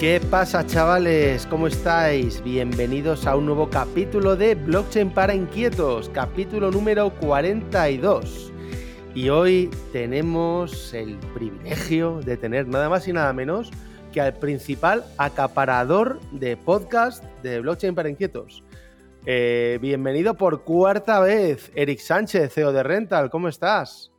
¿Qué pasa chavales? ¿Cómo estáis? Bienvenidos a un nuevo capítulo de Blockchain para Inquietos, capítulo número 42. Y hoy tenemos el privilegio de tener nada más y nada menos que al principal acaparador de podcast de Blockchain para Inquietos. Eh, bienvenido por cuarta vez, Eric Sánchez, CEO de Rental. ¿Cómo estás?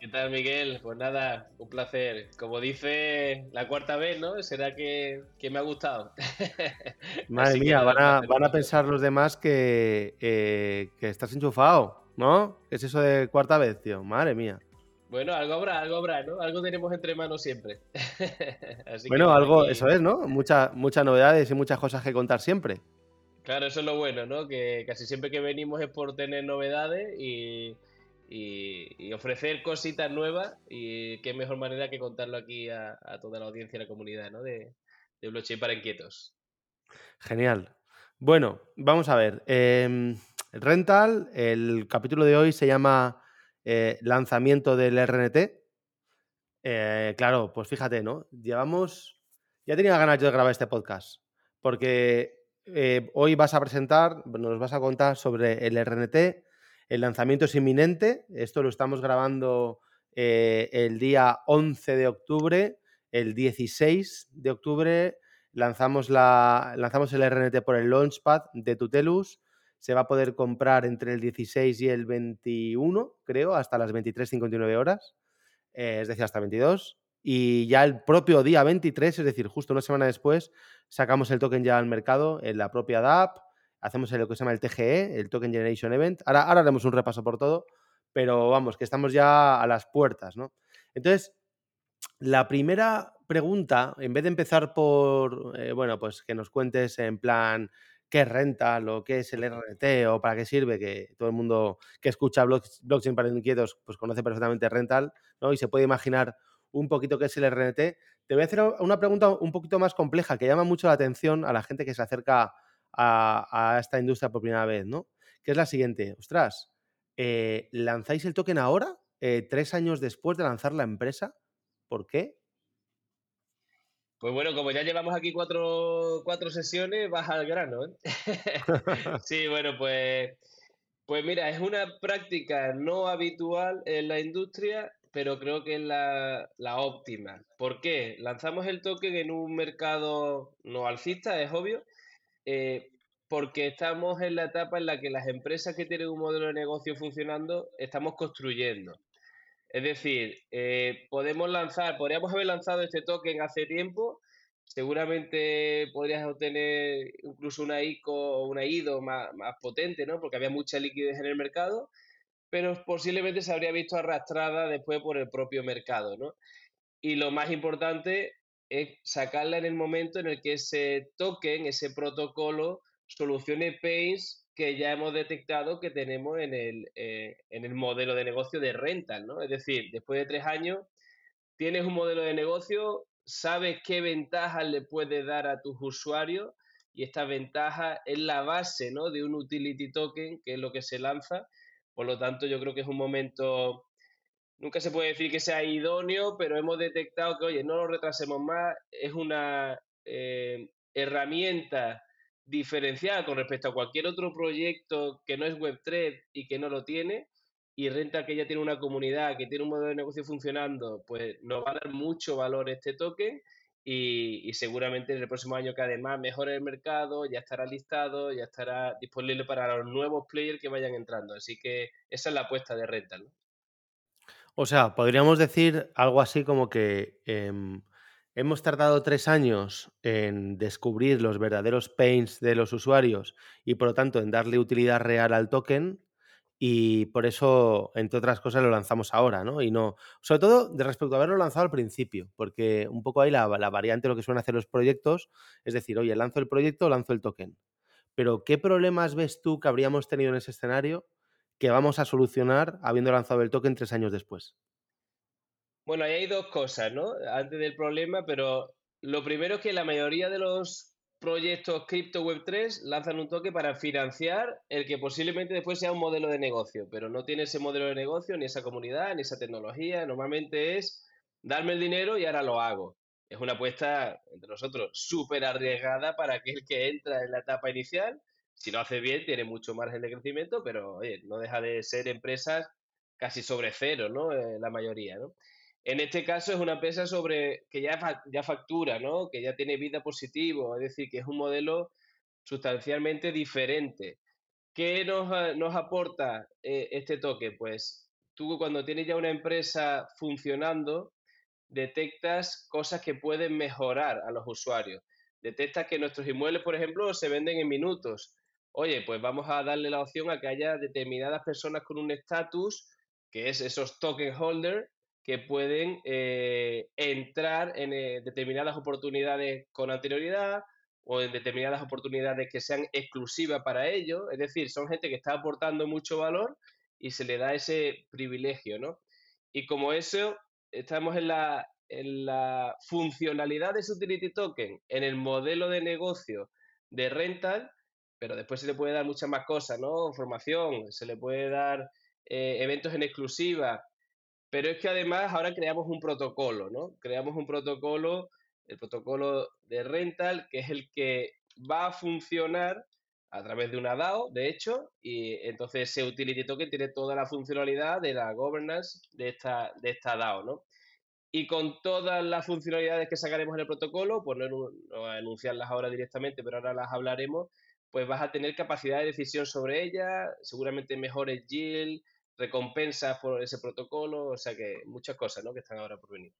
¿Qué tal, Miguel? Pues nada, un placer. Como dice la cuarta vez, ¿no? Será que, me ha gustado. Madre mía, van a, pensar los demás que, eh, que estás enchufado, ¿no? ¿Qué es eso de cuarta vez, tío? Madre mía. Bueno, algo habrá, algo habrá, ¿no? Algo tenemos entre manos siempre. bueno, algo, eso es, ¿no? muchas novedades y muchas cosas que contar siempre. Claro, eso es lo bueno, ¿no? Que casi siempre que venimos es por tener novedades y, ofrecer cositas nuevas y qué mejor manera que contarlo aquí a, toda la audiencia y la comunidad, ¿no? De, de blockchain para inquietos. Genial. Bueno, vamos a ver. Em, rental, el capítulo de hoy se llama eh, Lanzamiento del RNT. Eh, claro, pues fíjate, ¿no? Llevamos. Ya tenía ganas de grabar este podcast. Porque eh, hoy vas a presentar, nos vas a contar sobre el RNT. El lanzamiento es inminente. Esto lo estamos grabando eh, el día 11 de octubre. El 16 de octubre lanzamos, la, lanzamos el RNT por el Launchpad de Tutelus. Se va a poder comprar entre el 16 y el 21, creo, hasta las 23.59 horas. Eh, es decir, hasta 22. Y ya el propio día 23, es decir, justo una semana después, sacamos el token ya al mercado en la propia DAP, hacemos lo que se llama el TGE, el Token Generation Event. Ahora, haremos un repaso por todo, pero vamos, que estamos ya a las puertas, ¿no? Entonces, la primera pregunta, en vez de empezar por, eh, bueno, pues que nos cuentes en plan qué es Rental o qué es el RNT o para qué sirve, que todo el mundo que escucha blockchain para inquietos pues conoce perfectamente Rental, ¿no? Y se puede imaginar un poquito qué es el RNT. Te voy a hacer una pregunta un poquito más compleja que llama mucho la atención a la gente que se acerca a, esta industria por primera vez, ¿no? Que es la siguiente. Ostras, eh, ¿lanzáis el token ahora? Eh, tres años después de lanzar la empresa. ¿Por qué? Pues bueno, como ya llevamos aquí cuatro, sesiones, vas al grano. ¿eh? sí, bueno, pues, pues mira, es una práctica no habitual en la industria pero creo que es la, óptima. ¿Por qué? Lanzamos el token en un mercado no alcista, es obvio, eh, porque estamos en la etapa en la que las empresas que tienen un modelo de negocio funcionando estamos construyendo. Es decir, eh, podemos lanzar, podríamos haber lanzado este token hace tiempo, seguramente podrías obtener incluso una ICO o una IDO más, más potente, ¿no? Porque había mucha liquidez en el mercado pero posiblemente se habría visto arrastrada después por el propio mercado, ¿no? Y lo más importante es sacarla en el momento en el que ese token, ese protocolo, solucione pains que ya hemos detectado que tenemos en el, eh, en el modelo de negocio de rental, ¿no? Es decir, después de tres años, tienes un modelo de negocio, sabes qué ventajas le puedes dar a tus usuarios y esta ventaja es la base, ¿no? De un utility token, que es lo que se lanza por lo tanto, yo creo que es un momento, nunca se puede decir que sea idóneo, pero hemos detectado que, oye, no lo retrasemos más, es una eh, herramienta diferenciada con respecto a cualquier otro proyecto que no es Web3 y que no lo tiene, y Renta que ya tiene una comunidad, que tiene un modelo de negocio funcionando, pues nos va a dar mucho valor este token y, seguramente en el próximo año que además mejore el mercado, ya estará listado, ya estará disponible para los nuevos players que vayan entrando. Así que esa es la apuesta de Rental. O sea, podríamos decir algo así como que em, hemos tardado tres años en descubrir los verdaderos pains de los usuarios y por lo tanto en darle utilidad real al token y por eso, entre otras cosas, lo lanzamos ahora, ¿no? Y no, sobre todo de respecto a haberlo lanzado al principio, porque un poco ahí la, variante de lo que suelen hacer los proyectos es decir, oye, lanzo el proyecto, lanzo el token. Pero, ¿qué problemas ves tú que habríamos tenido en ese escenario que vamos a solucionar habiendo lanzado el token tres años después? Bueno, ahí hay dos cosas, ¿no? Antes del problema, pero lo primero es que la mayoría de los proyectos cripto web 3 lanzan un toque para financiar el que posiblemente después sea un modelo de negocio, pero no tiene ese modelo de negocio, ni esa comunidad, ni esa tecnología. Normalmente es darme el dinero y ahora lo hago. es una apuesta, entre nosotros, súper arriesgada para aquel que entra en la etapa inicial. Si lo hace bien, tiene mucho margen de crecimiento, pero oye, no deja de ser empresas casi sobre cero, ¿no? Eh, la mayoría, ¿no? En este caso es una empresa sobre que ya, ya factura, ¿no? Que ya tiene vida positivo, es decir, que es un modelo sustancialmente diferente. ¿Qué nos, nos aporta eh, este toque? Pues tú cuando tienes ya una empresa funcionando, detectas cosas que pueden mejorar a los usuarios. Detectas que nuestros inmuebles, por ejemplo, se venden en minutos. Oye, pues vamos a darle la opción a que haya determinadas personas con un estatus, que es esos token holders, que pueden eh, entrar en eh, determinadas oportunidades con anterioridad o en determinadas oportunidades que sean exclusivas para ellos. Es decir, son gente que está aportando mucho valor y se le da ese privilegio, ¿no? Y como eso, estamos en la, en la funcionalidad de ese utility token, en el modelo de negocio de rental, pero después se le puede dar muchas más cosas, ¿no? Formación, se le puede dar eh, eventos en exclusiva, pero es que además ahora creamos un protocolo, ¿no? Creamos un protocolo, el protocolo de rental, que es el que va a funcionar a través de una DAO, de hecho, y entonces ese utility token tiene toda la funcionalidad de la governance de esta, de esta DAO, ¿no? Y con todas las funcionalidades que sacaremos en el protocolo, pues no, no anunciarlas ahora directamente, pero ahora las hablaremos, pues vas a tener capacidad de decisión sobre ella, seguramente mejores yield, recompensas por ese protocolo, o sea que muchas cosas, ¿no? Que están ahora por venir.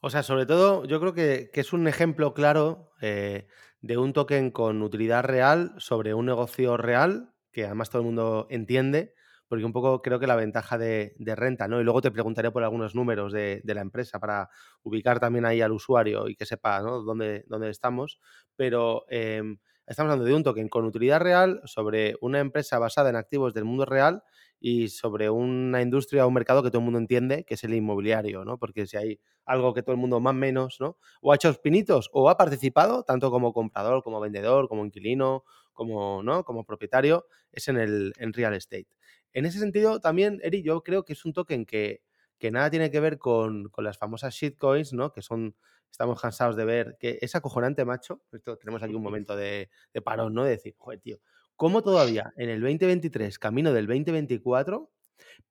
O sea, sobre todo, yo creo que, es un ejemplo claro eh, de un token con utilidad real sobre un negocio real, que además todo el mundo entiende, porque un poco creo que la ventaja de, renta, ¿no? Y luego te preguntaré por algunos números de, la empresa para ubicar también ahí al usuario y que sepa ¿no? dónde, dónde estamos. Pero em, estamos hablando de un token con utilidad real sobre una empresa basada en activos del mundo real y sobre una industria o un mercado que todo el mundo entiende, que es el inmobiliario, ¿no? Porque si hay algo que todo el mundo más o menos, ¿no? O ha hecho pinitos o ha participado, tanto como comprador, como vendedor, como inquilino, como, ¿no? como propietario, es en el real estate. En ese sentido, también, Eri, yo creo que es un token que, que nada tiene que ver con, con las famosas shitcoins, ¿no? Que son, estamos cansados de ver, que es acojonante, macho. Esto, tenemos aquí un momento de, de parón, ¿no? De decir, joder, tío, cómo todavía en el 2023, camino del 2024,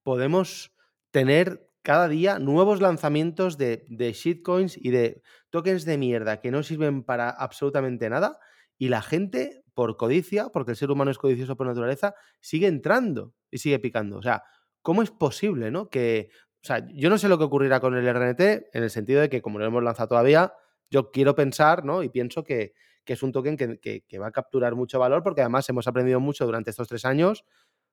podemos tener cada día nuevos lanzamientos de, shitcoins y de tokens de mierda que no sirven para absolutamente nada y la gente, por codicia, porque el ser humano es codicioso por naturaleza, sigue entrando y sigue picando. O sea, ¿cómo es posible, no? Que, sea, yo no sé lo que ocurrirá con el RNT en el sentido de que como no lo hemos lanzado todavía, yo quiero pensar, ¿no? Y pienso que, es un token que, va a capturar mucho valor porque además hemos aprendido mucho durante estos tres años,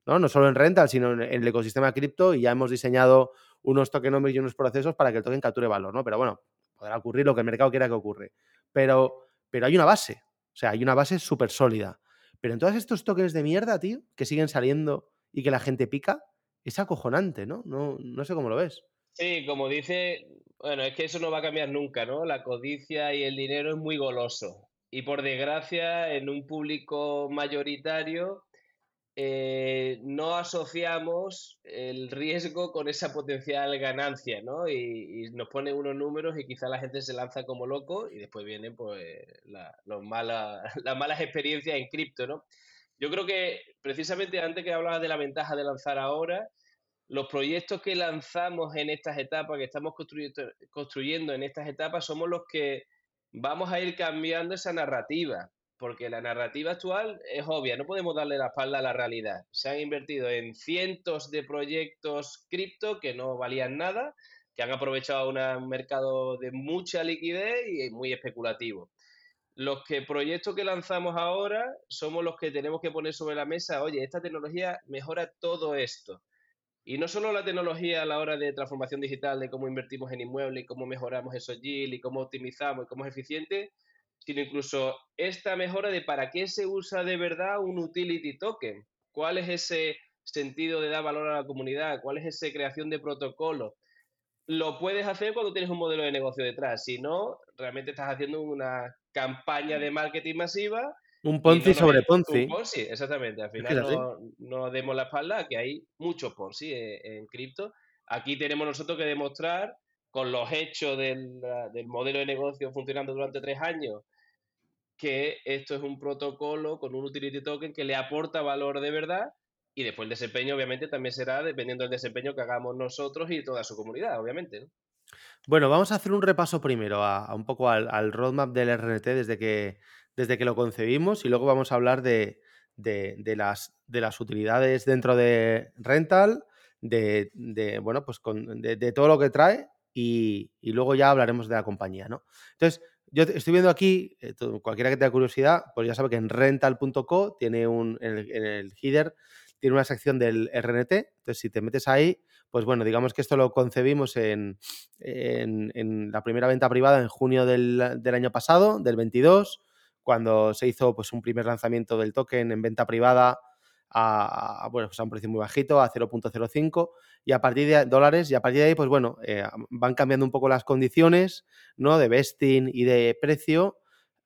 ¿no? No solo en rental, sino en, el ecosistema cripto y ya hemos diseñado unos tokenomics y unos procesos para que el token capture valor, ¿no? Pero bueno, podrá ocurrir lo que el mercado quiera que ocurre. Pero, pero hay una base, o sea, hay una base súper sólida. Pero en todos estos tokens de mierda, tío, que siguen saliendo y que la gente pica, es acojonante, ¿no? No, no sé cómo lo ves. Sí, como dice, bueno, es que eso no va a cambiar nunca, ¿no? La codicia y el dinero es muy goloso y por desgracia en un público mayoritario eh, no asociamos el riesgo con esa potencial ganancia, ¿no? Y, nos pone unos números y quizá la gente se lanza como loco y después vienen pues las malas experiencias en cripto, ¿no? Yo creo que precisamente antes que hablabas de la ventaja de lanzar ahora, los proyectos que lanzamos en estas etapas, que estamos construyendo en estas etapas, somos los que vamos a ir cambiando esa narrativa, porque la narrativa actual es obvia, no podemos darle la espalda a la realidad. Se han invertido en cientos de proyectos cripto que no valían nada, que han aprovechado un mercado de mucha liquidez y muy especulativo. Los que proyectos que lanzamos ahora somos los que tenemos que poner sobre la mesa, oye, esta tecnología mejora todo esto. Y no solo la tecnología a la hora de transformación digital, de cómo invertimos en inmuebles y cómo mejoramos esos yield y cómo optimizamos y cómo es eficiente, sino incluso esta mejora de para qué se usa de verdad un utility token. ¿Cuál es ese sentido de dar valor a la comunidad? ¿Cuál es esa creación de protocolo? Lo puedes hacer cuando tienes un modelo de negocio detrás. Si no, realmente estás haciendo una campaña de marketing masiva un Ponzi sobre Ponzi. Un Ponzi, exactamente. Al final no, no, demos la espalda que hay muchos Ponzi en, cripto. Aquí tenemos nosotros que demostrar con los hechos del, del modelo de negocio funcionando durante tres años, que esto es un protocolo con un utility token que le aporta valor de verdad y después el desempeño obviamente también será dependiendo del desempeño que hagamos nosotros y toda su comunidad, obviamente. Bueno, vamos a hacer un repaso primero a, un poco al, roadmap del RNT desde que, desde que lo concebimos y luego vamos a hablar de, las, de las utilidades dentro de Rental, de, bueno, pues de, todo lo que trae y, luego ya hablaremos de la compañía, ¿no? Entonces, yo estoy viendo aquí, eh, cualquiera que tenga curiosidad, pues ya sabe que en rental.co tiene un, en el, header, tiene una sección del RNT, entonces si te metes ahí, pues bueno, digamos que esto lo concebimos en, la primera venta privada en junio del, año pasado, del 22, cuando se hizo pues un primer lanzamiento del token en venta privada a, bueno, pues un precio muy bajito, a 0.05, y a partir de dólares, y a partir de ahí, pues bueno, eh, van cambiando un poco las condiciones, ¿no? De vesting y de precio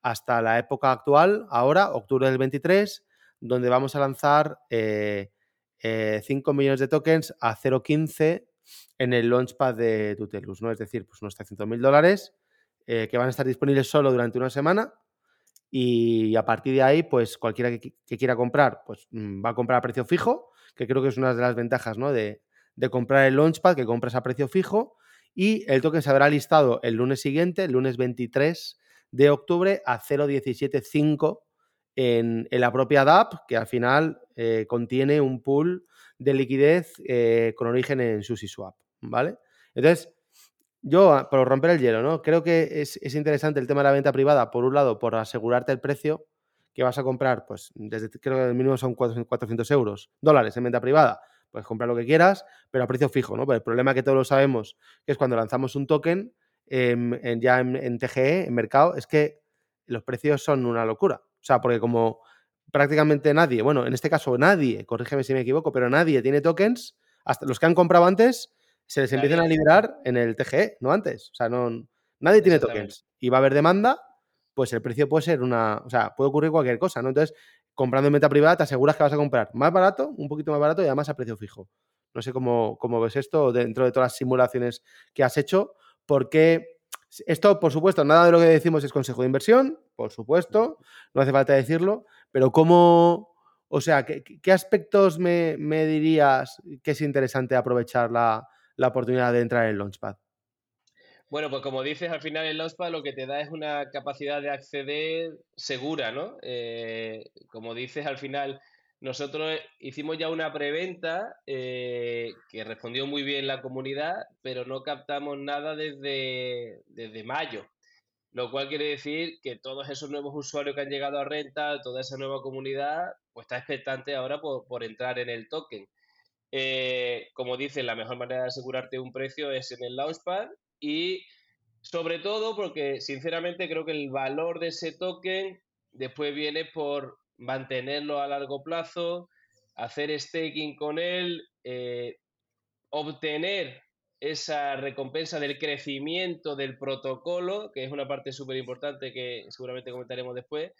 hasta la época actual, ahora, octubre del 23, donde vamos a lanzar 5 eh, eh, millones de tokens a 0.15 en el launchpad de Tutelus, ¿no? Es decir, pues unos 300.000 dólares que van a estar disponibles solo durante una semana y a partir de ahí, pues cualquiera que, quiera comprar, pues mm, va a comprar a precio fijo, que creo que es una de las ventajas ¿no? de, comprar el Launchpad, que compras a precio fijo, y el token se habrá listado el lunes siguiente, el lunes 23 de octubre, a 0.175 en, la propia DAP, que al final eh, contiene un pool de liquidez eh, con origen en SushiSwap, ¿vale? Entonces, yo, ah, por romper el hielo, ¿no? Creo que es, interesante el tema de la venta privada, por un lado, por asegurarte el precio que vas a comprar, pues desde creo que el mínimo son 400 euros, dólares en venta privada. Puedes comprar lo que quieras, pero a precio fijo, ¿no? Pero el problema que todos lo sabemos, es cuando lanzamos un token em, ya en, TGE, en mercado, es que los precios son una locura. O sea, porque como prácticamente nadie, bueno, en este caso nadie, corrígeme si me equivoco, pero nadie tiene tokens, hasta los que han comprado antes, se les empiezan a liberar en el TGE, no antes. O sea, no, nadie tiene tokens y va a haber demanda, pues el precio puede ser una. O sea, puede ocurrir cualquier cosa, ¿no? Entonces, comprando en meta privada, te aseguras que vas a comprar más barato, un poquito más barato y además a precio fijo. No sé cómo, cómo ves esto dentro de todas las simulaciones que has hecho, porque esto, por supuesto, nada de lo que decimos es consejo de inversión, por supuesto, no hace falta decirlo, pero cómo. O sea, ¿qué, aspectos me, me dirías que es interesante aprovechar la, la oportunidad de entrar en Launchpad? Bueno, pues como dices, al final el Launchpad lo que te da es una capacidad de acceder segura, ¿no? Eh, como dices, al final nosotros hicimos ya una preventa eh, que respondió muy bien la comunidad, pero no captamos nada desde, desde mayo. Lo cual quiere decir que todos esos nuevos usuarios que han llegado a renta, toda esa nueva comunidad, pues está expectante ahora por, entrar en el token. Eh, como dice, la mejor manera de asegurarte un precio es en el Launchpad y sobre todo porque sinceramente creo que el valor de ese token después viene por mantenerlo a largo plazo, hacer staking con él, eh, obtener esa recompensa del crecimiento del protocolo, que es una parte súper importante que seguramente comentaremos después,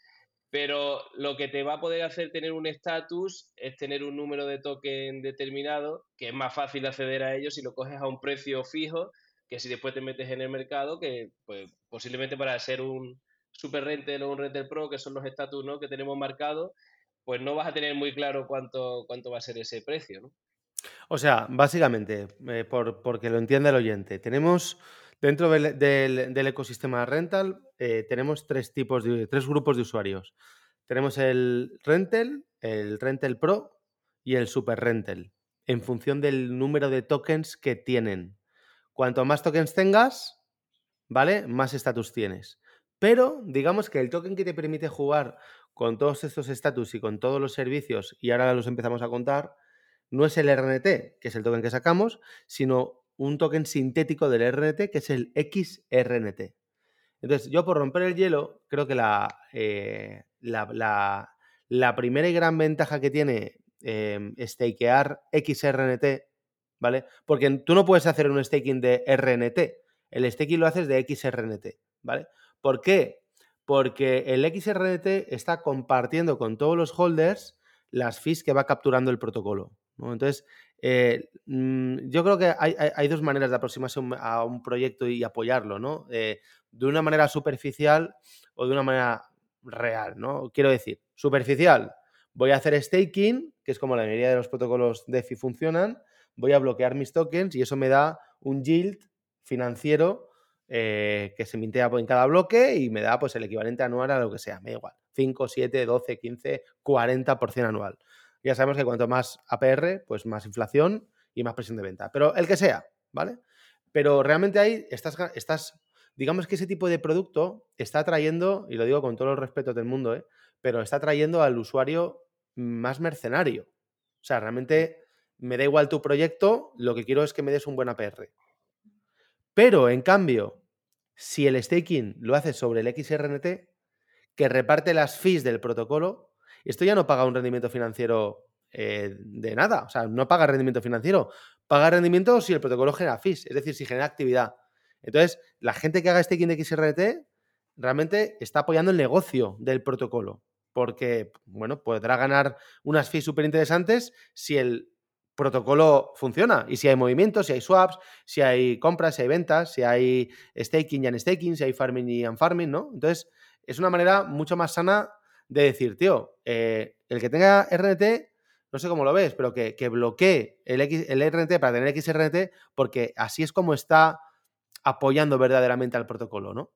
pero lo que te va a poder hacer tener un estatus es tener un número de token determinado, que es más fácil acceder a ellos si lo coges a un precio fijo, que si después te metes en el mercado, que pues, posiblemente para ser un super rental o un rental pro, que son los estatus ¿no? que tenemos marcados, pues no vas a tener muy claro cuánto, cuánto va a ser ese precio. ¿no? O sea, básicamente, eh, por, porque lo entiende el oyente, tenemos Dentro del, ecosistema rental eh, tenemos tres tipos de tres grupos de usuarios. Tenemos el rental, el rental pro y el super rental, en función del número de tokens que tienen. Cuanto más tokens tengas, ¿vale? Más estatus tienes. Pero digamos que el token que te permite jugar con todos estos estatus y con todos los servicios, y ahora los empezamos a contar, no es el RNT, que es el token que sacamos, sino un token sintético del RNT que es el XRNT. Entonces, yo por romper el hielo, creo que la, eh, la, primera y gran ventaja que tiene eh, stakear XRNT, ¿vale? Porque tú no puedes hacer un staking de RNT, el staking lo haces de XRNT, ¿vale? ¿Por qué? Porque el XRNT está compartiendo con todos los holders las fees que va capturando el protocolo. Entonces, Eh, mm, yo creo que hay, dos maneras de aproximarse a un proyecto y apoyarlo, ¿no? Eh, de una manera superficial o de una manera real, ¿no? Quiero decir, superficial, voy a hacer staking, que es como la mayoría de los protocolos DeFi funcionan, voy a bloquear mis tokens y eso me da un yield financiero eh, que se mintea en cada bloque y me da pues el equivalente anual a lo que sea, me da igual, 5, 7, 12, 15, 40% anual. Ya sabemos que cuanto más APR, pues más inflación y más presión de venta, pero el que sea, ¿vale? Pero realmente ahí estás, estás digamos que ese tipo de producto está trayendo, y lo digo con todo el respeto del mundo, ¿eh? pero está trayendo al usuario más mercenario. O sea, realmente me da igual tu proyecto, lo que quiero es que me des un buen APR. Pero, en cambio, si el staking lo haces sobre el XRNT, que reparte las fees del protocolo, esto ya no paga un rendimiento financiero eh, de nada. O sea, no paga rendimiento financiero. Paga rendimiento si el protocolo genera fees, es decir, si genera actividad. Entonces, la gente que haga staking de XRNT realmente está apoyando el negocio del protocolo porque, bueno, podrá ganar unas fees súper interesantes si el protocolo funciona y si hay movimientos, si hay swaps, si hay compras, si hay ventas, si hay staking y unstaking, si hay farming y unfarming, ¿no? Entonces, es una manera mucho más sana de decir, tío, eh, el que tenga RNT, no sé cómo lo ves, pero que, bloquee el, el RNT para tener XRNT, porque así es como está apoyando verdaderamente al protocolo, ¿no?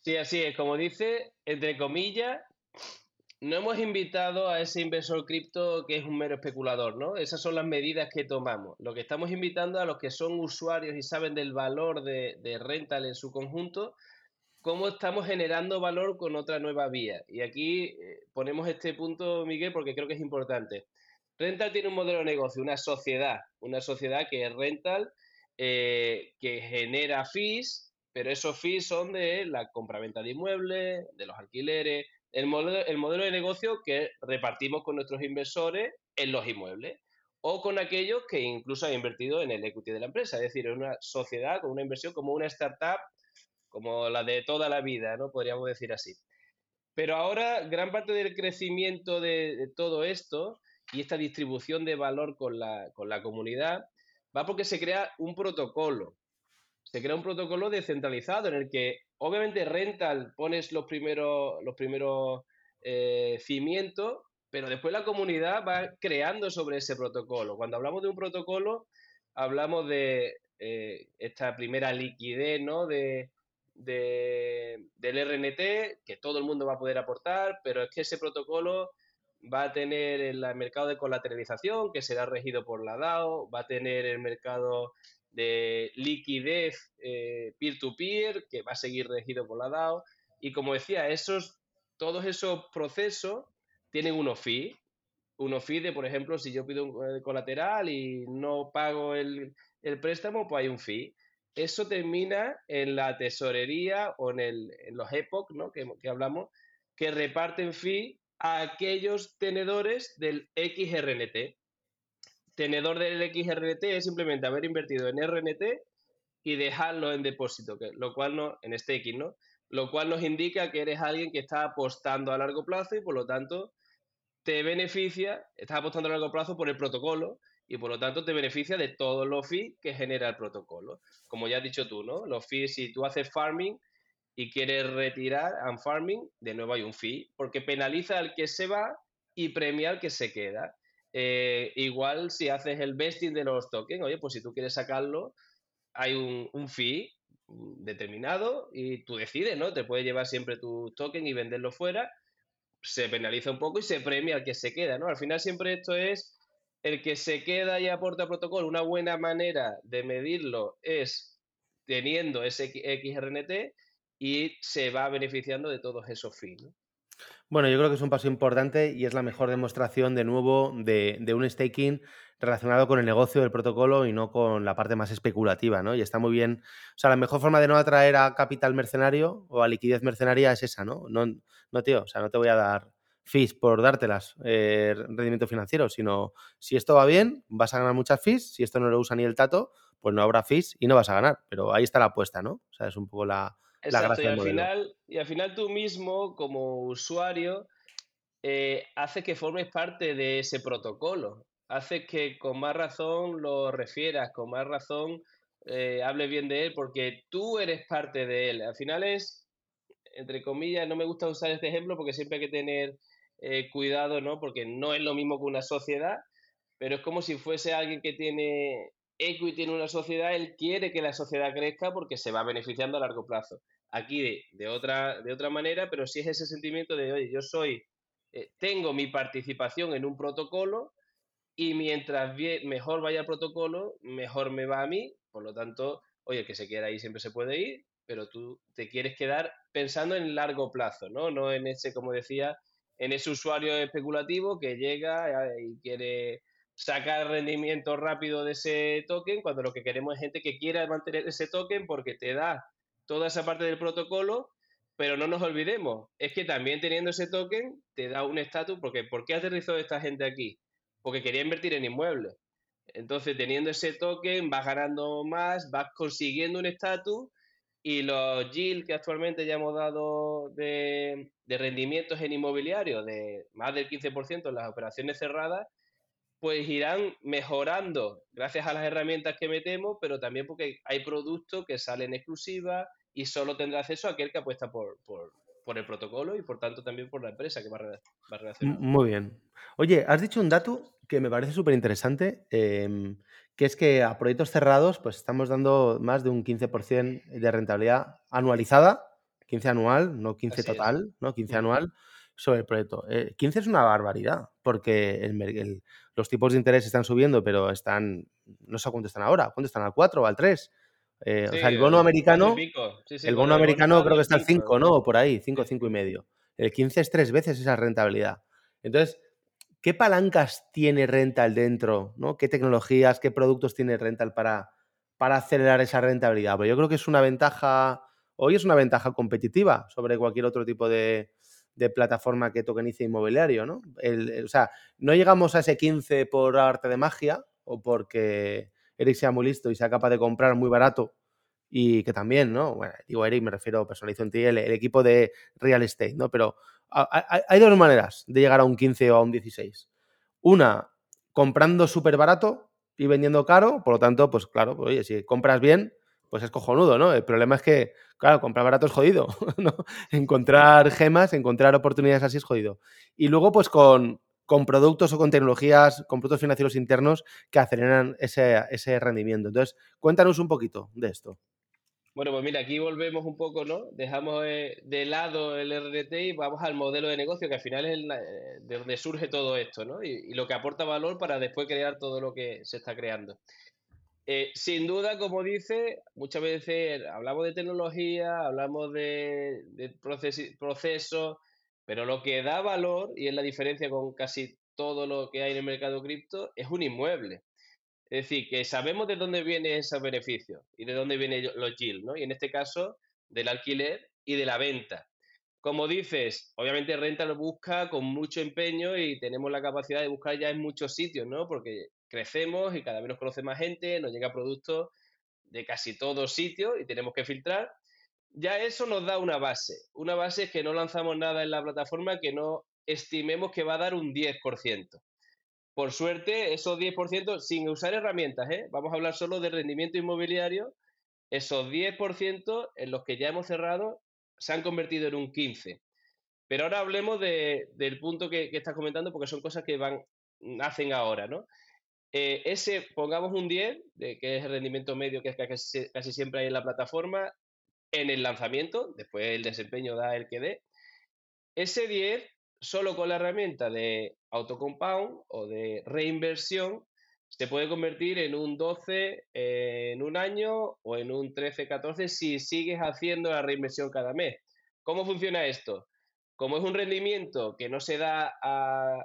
Sí, así es. Como dice, entre comillas, no hemos invitado a ese inversor cripto que es un mero especulador, ¿no? Esas son las medidas que tomamos. Lo que estamos invitando a los que son usuarios y saben del valor de, rental en su conjunto, cómo estamos generando valor con otra nueva vía. Y aquí eh, ponemos este punto, Miguel, porque creo que es importante. Rental tiene un modelo de negocio, una sociedad, una sociedad que es rental, eh, que genera fees, pero esos fees son de la compraventa de inmuebles, de los alquileres, el modelo, el modelo de negocio que repartimos con nuestros inversores en los inmuebles o con aquellos que incluso han invertido en el equity de la empresa, es decir, en una sociedad con una inversión como una startup, como la de toda la vida, ¿no? Podríamos decir así. Pero ahora gran parte del crecimiento de, todo esto y esta distribución de valor con la, con la comunidad va porque se crea un protocolo. Se crea un protocolo descentralizado en el que obviamente rental pones los primeros, los primeros eh, cimientos, pero después la comunidad va creando sobre ese protocolo. Cuando hablamos de un protocolo, hablamos de eh, esta primera liquidez ¿no? de, del RNT, que todo el mundo va a poder aportar, pero es que ese protocolo va a tener el mercado de colateralización, que será regido por la DAO, va a tener el mercado de liquidez eh, peer-to-peer, que va a seguir regido por la DAO. Y como decía, esos, todos esos procesos tienen unos fees. Unos fees de, por ejemplo, si yo pido un eh, colateral y no pago el, préstamo, pues hay un fee. Eso termina en la tesorería o en, el, en los EPOC, ¿no? que, que hablamos, que reparten fee a aquellos tenedores del XRNT tenedor del XRT es simplemente haber invertido en RNT y dejarlo en depósito, lo cual no, en staking, ¿no? Lo cual nos indica que eres alguien que está apostando a largo plazo y por lo tanto te beneficia, estás apostando a largo plazo por el protocolo y por lo tanto te beneficia de todos los fees que genera el protocolo. Como ya has dicho tú, ¿no? Los fees, si tú haces farming y quieres retirar un farming, de nuevo hay un fee, porque penaliza al que se va y premia al que se queda. Eh, igual si haces el vesting de los tokens, oye, pues si tú quieres sacarlo, hay un, fee determinado y tú decides, ¿no? Te puedes llevar siempre tu token y venderlo fuera, se penaliza un poco y se premia al que se queda, ¿no? Al final siempre esto es el que se queda y aporta protocolo. Una buena manera de medirlo es teniendo ese XRNT y se va beneficiando de todos esos fees, ¿no? Bueno, yo creo que es un paso importante y es la mejor demostración de nuevo de, un staking relacionado con el negocio del protocolo y no con la parte más especulativa, ¿no? Y está muy bien. O sea, la mejor forma de no atraer a capital mercenario o a liquidez mercenaria es esa, ¿no? No, no tío, o sea, no te voy a dar fees por dártelas, eh, rendimiento financiero, sino si esto va bien, vas a ganar muchas fees, si esto no lo usa ni el tato, pues no habrá fees y no vas a ganar. Pero ahí está la apuesta, ¿no? O sea, es un poco la, Exacto, y al, final, y al final tú mismo, como usuario, eh, hace que formes parte de ese protocolo. hace que con más razón lo refieras, con más razón eh, hable bien de él, porque tú eres parte de él. Al final es, entre comillas, no me gusta usar este ejemplo porque siempre hay que tener eh, cuidado, ¿no? Porque no es lo mismo que una sociedad, pero es como si fuese alguien que tiene equity en una sociedad, él quiere que la sociedad crezca porque se va beneficiando a largo plazo. Aquí de, otra, de otra manera, pero sí es ese sentimiento de, oye, yo soy, eh, tengo mi participación en un protocolo y mientras mejor vaya el protocolo, mejor me va a mí. Por lo tanto, oye, que se quiera ir siempre se puede ir, pero tú te quieres quedar pensando en largo plazo, ¿no? No en ese, como decía, en ese usuario especulativo que llega eh, y quiere sacar rendimiento rápido de ese token, cuando lo que queremos es gente que quiera mantener ese token porque te da toda esa parte del protocolo, pero no nos olvidemos, es que también teniendo ese token te da un estatus, porque ¿por qué aterrizó esta gente aquí? Porque quería invertir en inmuebles. Entonces, teniendo ese token, vas ganando más, vas consiguiendo un estatus y los yield que actualmente ya hemos dado de, de rendimientos en inmobiliario de más del 15% en las operaciones cerradas, pues irán mejorando gracias a las herramientas que metemos, pero también porque hay productos que salen exclusivas y solo tendrá acceso a aquel que apuesta por, por, el protocolo y por tanto también por la empresa que va a, relacionar. Muy bien. Oye, has dicho un dato que me parece súper interesante, em, que es que a proyectos cerrados pues estamos dando más de un 15% de rentabilidad anualizada, 15 anual, no 15 total, ¿no? 15 anual sobre el proyecto. 15 eh, es una barbaridad, porque los tipos de interés están subiendo, pero están, no sé cuánto están ahora, ¿cuánto están? ¿Al 4 o al 3? Eh, o sea, el bono americano, el bono americano creo que está al 5, ¿no? O por ahí, 5, 5 y medio. El 15 es tres veces esa rentabilidad. Entonces, ¿qué palancas tiene Rental dentro? ¿no? ¿Qué tecnologías, qué productos tiene Rental para, para acelerar esa rentabilidad? Pues yo creo que es una ventaja, hoy es una ventaja competitiva sobre cualquier otro tipo de, de plataforma que tokenice inmobiliario, ¿no? o sea, no llegamos a ese 15 por arte de magia o porque Eric sea muy listo y sea capaz de comprar muy barato y que también, ¿no? Bueno, digo Eric, me refiero, personalizo en el, equipo de real estate, ¿no? Pero hay, dos maneras de llegar a un 15 o a un 16. Una, comprando súper barato y vendiendo caro, por lo tanto, pues claro, pues, oye, si compras bien, pues es cojonudo, ¿no? El problema es que, claro, comprar barato es jodido, ¿no? Encontrar gemas, encontrar oportunidades así es jodido. Y luego, pues con, con productos o con tecnologías, con productos financieros internos que aceleran ese, ese rendimiento. Entonces, cuéntanos un poquito de esto. Bueno, pues mira, aquí volvemos un poco, ¿no? Dejamos eh, de lado el RT y vamos al modelo de negocio, que al final es eh, de donde surge todo esto, ¿no? Y, y, lo que aporta valor para después crear todo lo que se está creando. Eh, sin duda, como dice, muchas veces hablamos de tecnología, hablamos de, procesos, pero lo que da valor, y es la diferencia con casi todo lo que hay en el mercado cripto, es un inmueble. Es decir, que sabemos de dónde viene ese beneficio y de dónde vienen los yields, ¿no? Y en este caso, del alquiler y de la venta. Como dices, obviamente Renta lo busca con mucho empeño y tenemos la capacidad de buscar ya en muchos sitios, ¿no? Porque crecemos y cada vez nos conoce más gente, nos llega productos de casi todos sitios y tenemos que filtrar. Ya eso nos da una base. Una base es que no lanzamos nada en la plataforma que no estimemos que va a dar un 10%. Por suerte, esos 10%, sin usar herramientas, ¿eh? vamos a hablar solo de rendimiento inmobiliario, esos 10% en los que ya hemos cerrado se han convertido en un 15%. Pero ahora hablemos del punto que, que, estás comentando porque son cosas que van, hacen ahora, ¿no? Eh, ese, pongamos un 10, de, que es el rendimiento medio que casi, casi siempre hay en la plataforma, en el lanzamiento, después el desempeño da el que dé. Ese 10, solo con la herramienta de autocompound o de reinversión, se puede convertir en un 12 eh, en un año o en un 13, 14 si sigues haciendo la reinversión cada mes. ¿Cómo funciona esto? Como es un rendimiento que no se da a,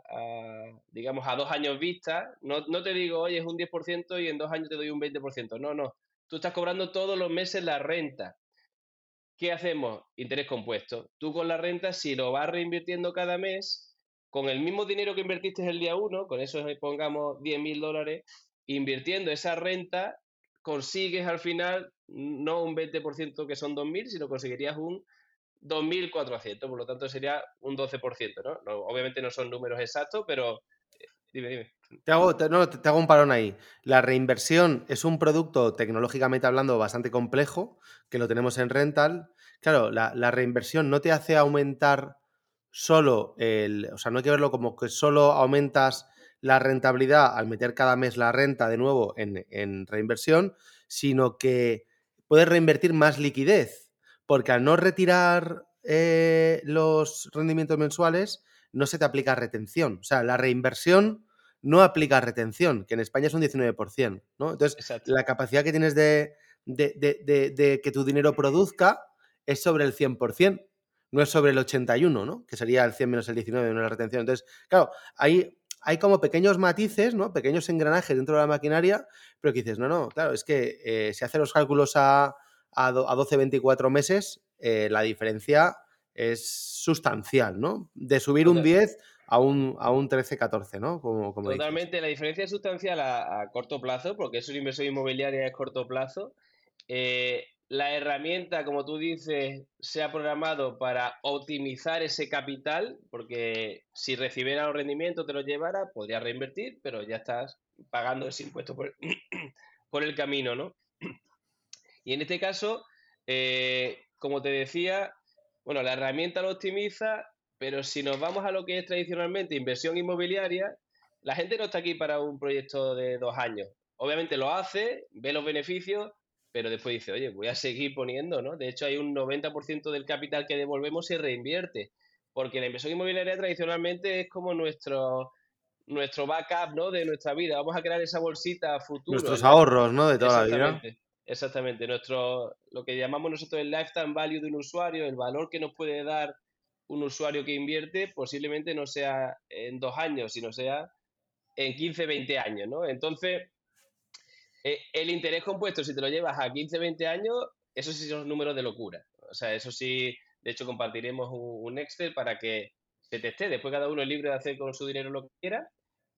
digamos, a dos años vista, no, te digo, oye, es un 10% y en dos años te doy un 20%. No, no. Tú estás cobrando todos los meses la renta. ¿Qué hacemos? Interés compuesto. Tú con la renta, si lo vas reinvirtiendo cada mes, con el mismo dinero que invertiste el día uno, con eso pongamos 10 mil dólares, invirtiendo esa renta, consigues al final no un 20% que son 2.000, sino conseguirías un 2.400, por lo tanto sería un 12%, ¿no? Obviamente no son números exactos, pero Dime, dime. Te hago, no, te hago un parón ahí. La reinversión es un producto tecnológicamente hablando bastante complejo, que lo tenemos en rental. Claro, la, la reinversión no te hace aumentar solo el. O sea, no hay que verlo como que solo aumentas la rentabilidad al meter cada mes la renta de nuevo en, reinversión, sino que puedes reinvertir más liquidez, porque al no retirar eh, los rendimientos mensuales, no se te aplica retención. O sea, la reinversión no aplica retención, que en España es un 19%, ¿no? Entonces, la capacidad que tienes de, de, que tu dinero produzca es sobre el 100%, no es sobre el 81%, ¿no? Que sería el 100 menos el 19 menos la retención. Entonces, claro, ahí hay como pequeños matices, ¿no? Pequeños engranajes dentro de la maquinaria, pero que dices, no, no, claro, es que eh, si hace los cálculos a, a, 12, 24 meses, eh, la diferencia es sustancial, ¿no? De subir un 10 a un, a un 13, 14, ¿no? Como, Totalmente, la diferencia es sustancial a, corto plazo, porque es una inversión inmobiliaria a corto plazo. Eh, la herramienta, como tú dices, se ha programado para optimizar ese capital, porque si recibiera los rendimientos, te los llevara, podría reinvertir, pero ya estás pagando ese impuesto por, por el camino, ¿no? Y en este caso, eh, como te decía, bueno, la herramienta lo optimiza, pero si nos vamos a lo que es tradicionalmente inversión inmobiliaria, la gente no está aquí para un proyecto de dos años. Obviamente lo hace, ve los beneficios, pero después dice, oye, voy a seguir poniendo, ¿no? De hecho, hay un 90% del capital que devolvemos se reinvierte, porque la inversión inmobiliaria tradicionalmente es como nuestro, nuestro backup, ¿no? De nuestra vida. Vamos a crear esa bolsita futuro. Nuestros ahorros, ¿no? De toda la vida. Exactamente. Nuestro, lo que llamamos nosotros el lifetime value de un usuario, el valor que nos puede dar un usuario que invierte, posiblemente no sea en dos años, sino sea en 15, 20 años, ¿no? Entonces, eh, el interés compuesto, si te lo llevas a 15, 20 años, eso sí son números de locura. O sea, eso sí, de hecho, compartiremos un, Excel para que se teste. Después cada uno es libre de hacer con su dinero lo que quiera,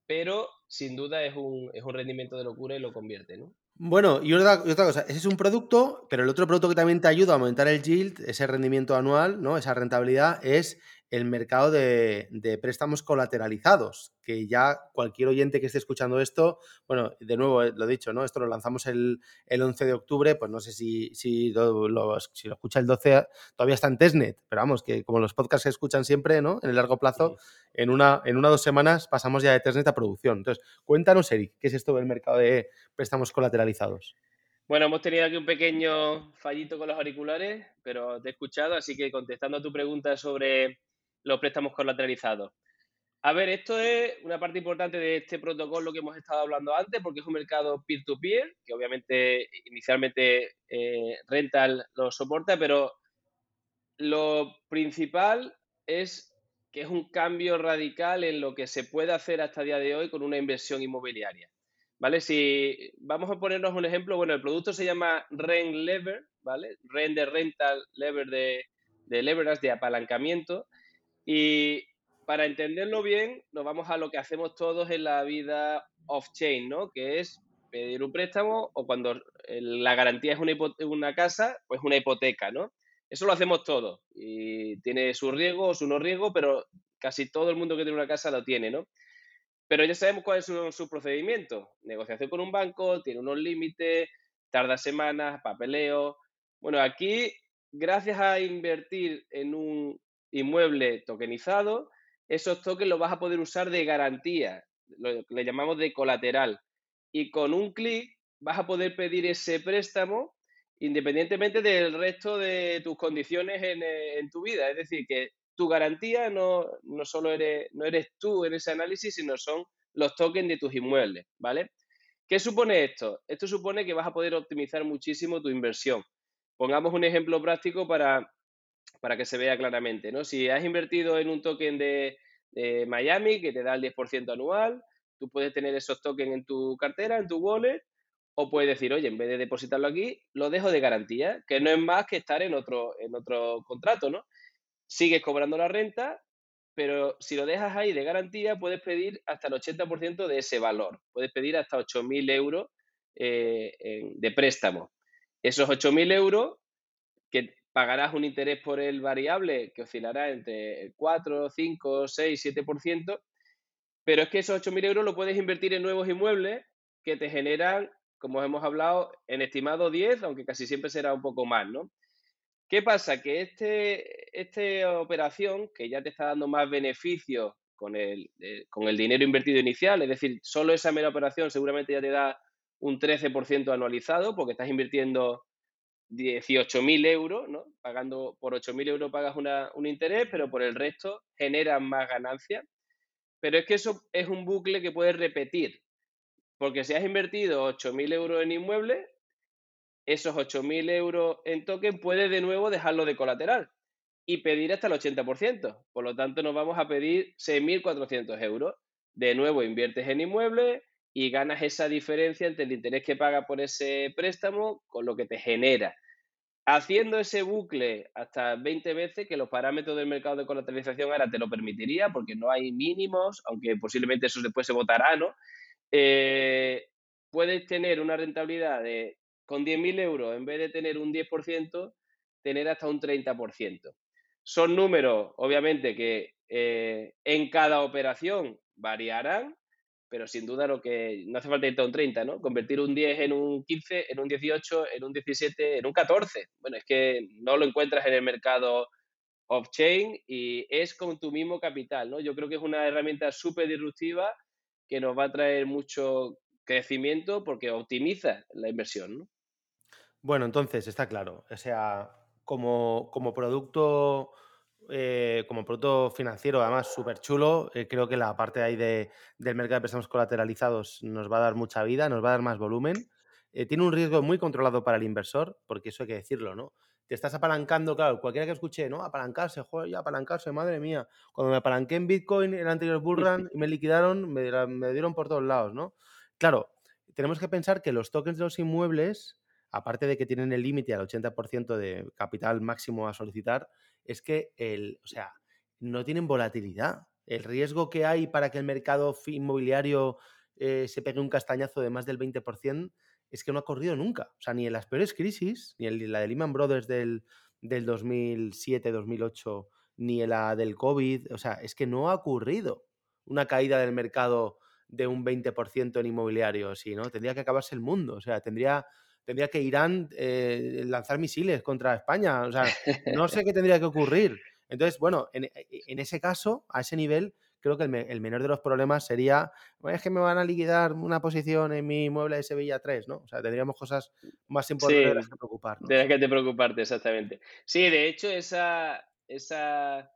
pero sin duda es un, es un rendimiento de locura y lo convierte, ¿no? Bueno, y otra, otra, cosa, ese es un producto, pero el otro producto que también te ayuda a aumentar el yield, ese rendimiento anual, ¿no? Esa rentabilidad, es el mercado de, préstamos colateralizados, que ya cualquier oyente que esté escuchando esto, bueno, de nuevo eh, lo he dicho, ¿no? Esto lo lanzamos el, 11 de octubre, pues no sé si, si, lo, si lo escucha el 12, todavía está en testnet, pero vamos, que como los podcasts se escuchan siempre, ¿no? En el largo plazo, en una, en una o dos semanas pasamos ya de testnet a producción. Entonces, cuéntanos, Eric, ¿qué es esto del mercado de préstamos colateralizados? Bueno, hemos tenido aquí un pequeño fallito con los auriculares, pero te he escuchado, así que contestando a tu pregunta sobre los préstamos colateralizados. A ver, esto es una parte importante de este protocolo que hemos estado hablando antes, porque es un mercado peer-to-peer, que obviamente inicialmente eh, Rental lo soporta, pero lo principal es que es un cambio radical en lo que se puede hacer hasta el día de hoy con una inversión inmobiliaria. ¿Vale? Si vamos a ponernos un ejemplo, bueno, el producto se llama Rent Lever, ¿vale? Rent de rental, lever de, de leverage, de apalancamiento. Y para entenderlo bien, nos vamos a lo que hacemos todos en la vida off-chain, ¿no? Que es pedir un préstamo o cuando la garantía es una, una casa, pues una hipoteca, ¿no? Eso lo hacemos todos y tiene su riesgo o su no riesgo, pero casi todo el mundo que tiene una casa lo tiene, ¿no? Pero ya sabemos cuál es su, su procedimiento. Negociación con un banco, tiene unos límites, tarda semanas, papeleo. Bueno, aquí, gracias a invertir en un inmueble tokenizado, esos tokens los vas a poder usar de garantía, lo le llamamos de colateral. Y con un clic vas a poder pedir ese préstamo independientemente del resto de tus condiciones en, eh, en tu vida. Es decir, que tu garantía no, no solo eres, no eres tú en ese análisis, sino son los tokens de tus inmuebles, ¿vale? ¿Qué supone esto? Esto supone que vas a poder optimizar muchísimo tu inversión. Pongamos un ejemplo práctico para, para que se vea claramente, ¿no? Si has invertido en un token de, Miami que te da el 10% anual, tú puedes tener esos tokens en tu cartera, en tu wallet, o puedes decir, oye, en vez de depositarlo aquí, lo dejo de garantía, que no es más que estar en otro, en otro contrato, ¿no? Sigues cobrando la renta, pero si lo dejas ahí de garantía, puedes pedir hasta el 80% de ese valor. Puedes pedir hasta 8.000 euros eh, de préstamo. Esos 8.000 euros que pagarás un interés por el variable que oscilará entre el 4, 5, 6, 7%, Pero es que esos 8.000 euros lo puedes invertir en nuevos inmuebles que te generan, como hemos hablado, en estimado 10, aunque casi siempre será un poco más, ¿no? ¿Qué pasa? Que este, esta operación, que ya te está dando más beneficios con el, eh, con el dinero invertido inicial, es decir, solo esa mera operación seguramente ya te da un 13% anualizado porque estás invirtiendo 18.000 euros, ¿no? Pagando por 8.000 euros pagas un interés, pero por el resto generas más ganancias. Pero es que eso es un bucle que puedes repetir, porque si has invertido 8.000 euros en inmuebles, esos 8.000 euros en token puedes de nuevo dejarlo de colateral y pedir hasta el 80%. Por lo tanto, nos vamos a pedir 6.400 euros. De nuevo, inviertes en inmuebles y ganas esa diferencia entre el interés que paga por ese préstamo con lo que te genera. Haciendo ese bucle hasta 20 veces, que los parámetros del mercado de colateralización ahora te lo permitiría, porque no hay mínimos, aunque posiblemente eso después se votará, ¿no? Eh, puedes tener una rentabilidad de con 10.000 euros, en vez de tener un 10%, tener hasta un 30%. Son números, obviamente, que eh, en cada operación variarán, pero sin duda lo que no hace falta irte a un 30, ¿no? Convertir un 10 en un 15, en un 18, en un 17, en un 14. Bueno, es que no lo encuentras en el mercado off-chain y es con tu mismo capital, ¿no? Yo creo que es una herramienta súper disruptiva que nos va a traer mucho crecimiento porque optimiza la inversión, ¿no? Bueno, entonces está claro. O sea, como, como producto, eh, como producto financiero, además súper chulo, eh, creo que la parte ahí de, del mercado de préstamos colateralizados nos va a dar mucha vida, nos va a dar más volumen. Eh, tiene un riesgo muy controlado para el inversor, porque eso hay que decirlo, ¿no? Te estás apalancando, claro, cualquiera que escuche, ¿no? Apalancarse, joder, apalancarse, madre mía. Cuando me apalanqué en Bitcoin en el anterior bullrun y me liquidaron, me, me dieron por todos lados, ¿no? Claro, tenemos que pensar que los tokens de los inmuebles aparte de que tienen el límite al 80% de capital máximo a solicitar, es que el, o sea, no tienen volatilidad. El riesgo que hay para que el mercado inmobiliario eh, se pegue un castañazo de más del 20% es que no ha corrido nunca. O sea, ni en las peores crisis, ni en la de Lehman Brothers del, del 2007-2008, ni en la del COVID. O sea, es que no ha ocurrido una caída del mercado de un 20% en inmobiliario, sí, ¿no? Tendría que acabarse el mundo. O sea, tendría tendría que Irán eh, lanzar misiles contra España. O sea, no sé qué tendría que ocurrir. Entonces, bueno, en, ese caso, a ese nivel, creo que el, menor de los problemas sería, es que me van a liquidar una posición en mi mueble de Sevilla 3, ¿no? O sea, tendríamos cosas más importantes de las que preocuparnos. De las que te preocuparte, exactamente. Sí, de hecho, esa, esa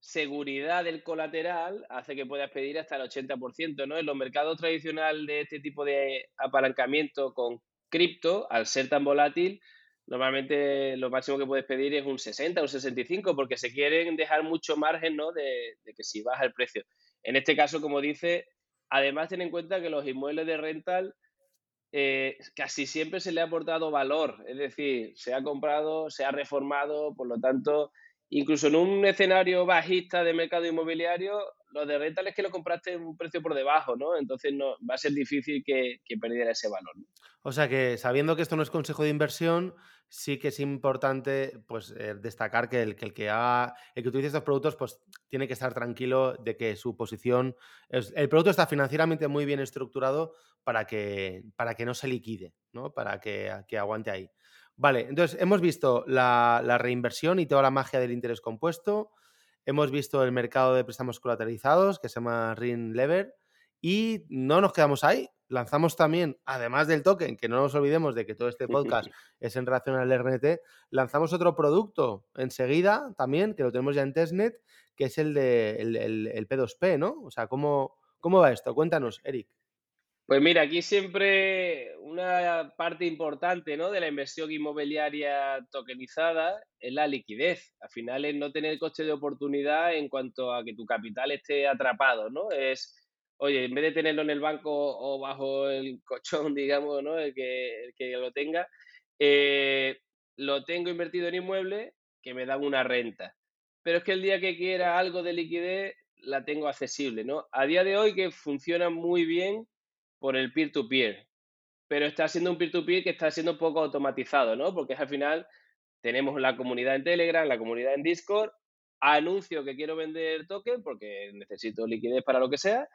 seguridad del colateral hace que puedas pedir hasta el 80%, ¿no? En los mercados tradicionales de este tipo de apalancamiento con cripto, al ser tan volátil, normalmente lo máximo que puedes pedir es un 60 o un 65 porque se quieren dejar mucho margen ¿no? de, que si baja el precio. En este caso, como dice, además ten en cuenta que los inmuebles de rental eh, casi siempre se le ha aportado valor, es decir, se ha comprado, se ha reformado, por lo tanto, incluso en un escenario bajista de mercado inmobiliario, los de rental es que lo compraste en un precio por debajo, ¿no? Entonces no, va a ser difícil que, perdiera ese valor. O sea que sabiendo que esto no es consejo de inversión, sí que es importante pues, eh, destacar que el, que el que haga, el que utilice estos productos, pues tiene que estar tranquilo de que su posición, el producto está financieramente muy bien estructurado para que, para que no se liquide, ¿no? Para que, que aguante ahí. Vale, entonces hemos visto la, la reinversión y toda la magia del interés compuesto. Hemos visto el mercado de préstamos colateralizados que se llama Ring Lever y no nos quedamos ahí. Lanzamos también, además del token, que no nos olvidemos de que todo este podcast es en relación al RNT, lanzamos otro producto enseguida también, que lo tenemos ya en testnet, que es el de el, P2P, ¿no? O sea, ¿cómo, ¿cómo va esto? Cuéntanos, Eric. Pues mira, aquí siempre una parte importante ¿no? de la inversión inmobiliaria tokenizada es la liquidez. Al final es no tener coste de oportunidad en cuanto a que tu capital esté atrapado, ¿no? Es, oye, en vez de tenerlo en el banco o bajo el colchón, digamos, ¿no? El que, que lo tenga, eh, lo tengo invertido en inmuebles que me dan una renta. Pero es que el día que quiera algo de liquidez, la tengo accesible, ¿no? A día de hoy que funciona muy bien por el peer-to-peer. Pero está siendo un peer-to-peer que está siendo un poco automatizado, ¿no? Porque al final tenemos la comunidad en Telegram, la comunidad en Discord, anuncio que quiero vender token porque necesito liquidez para lo que sea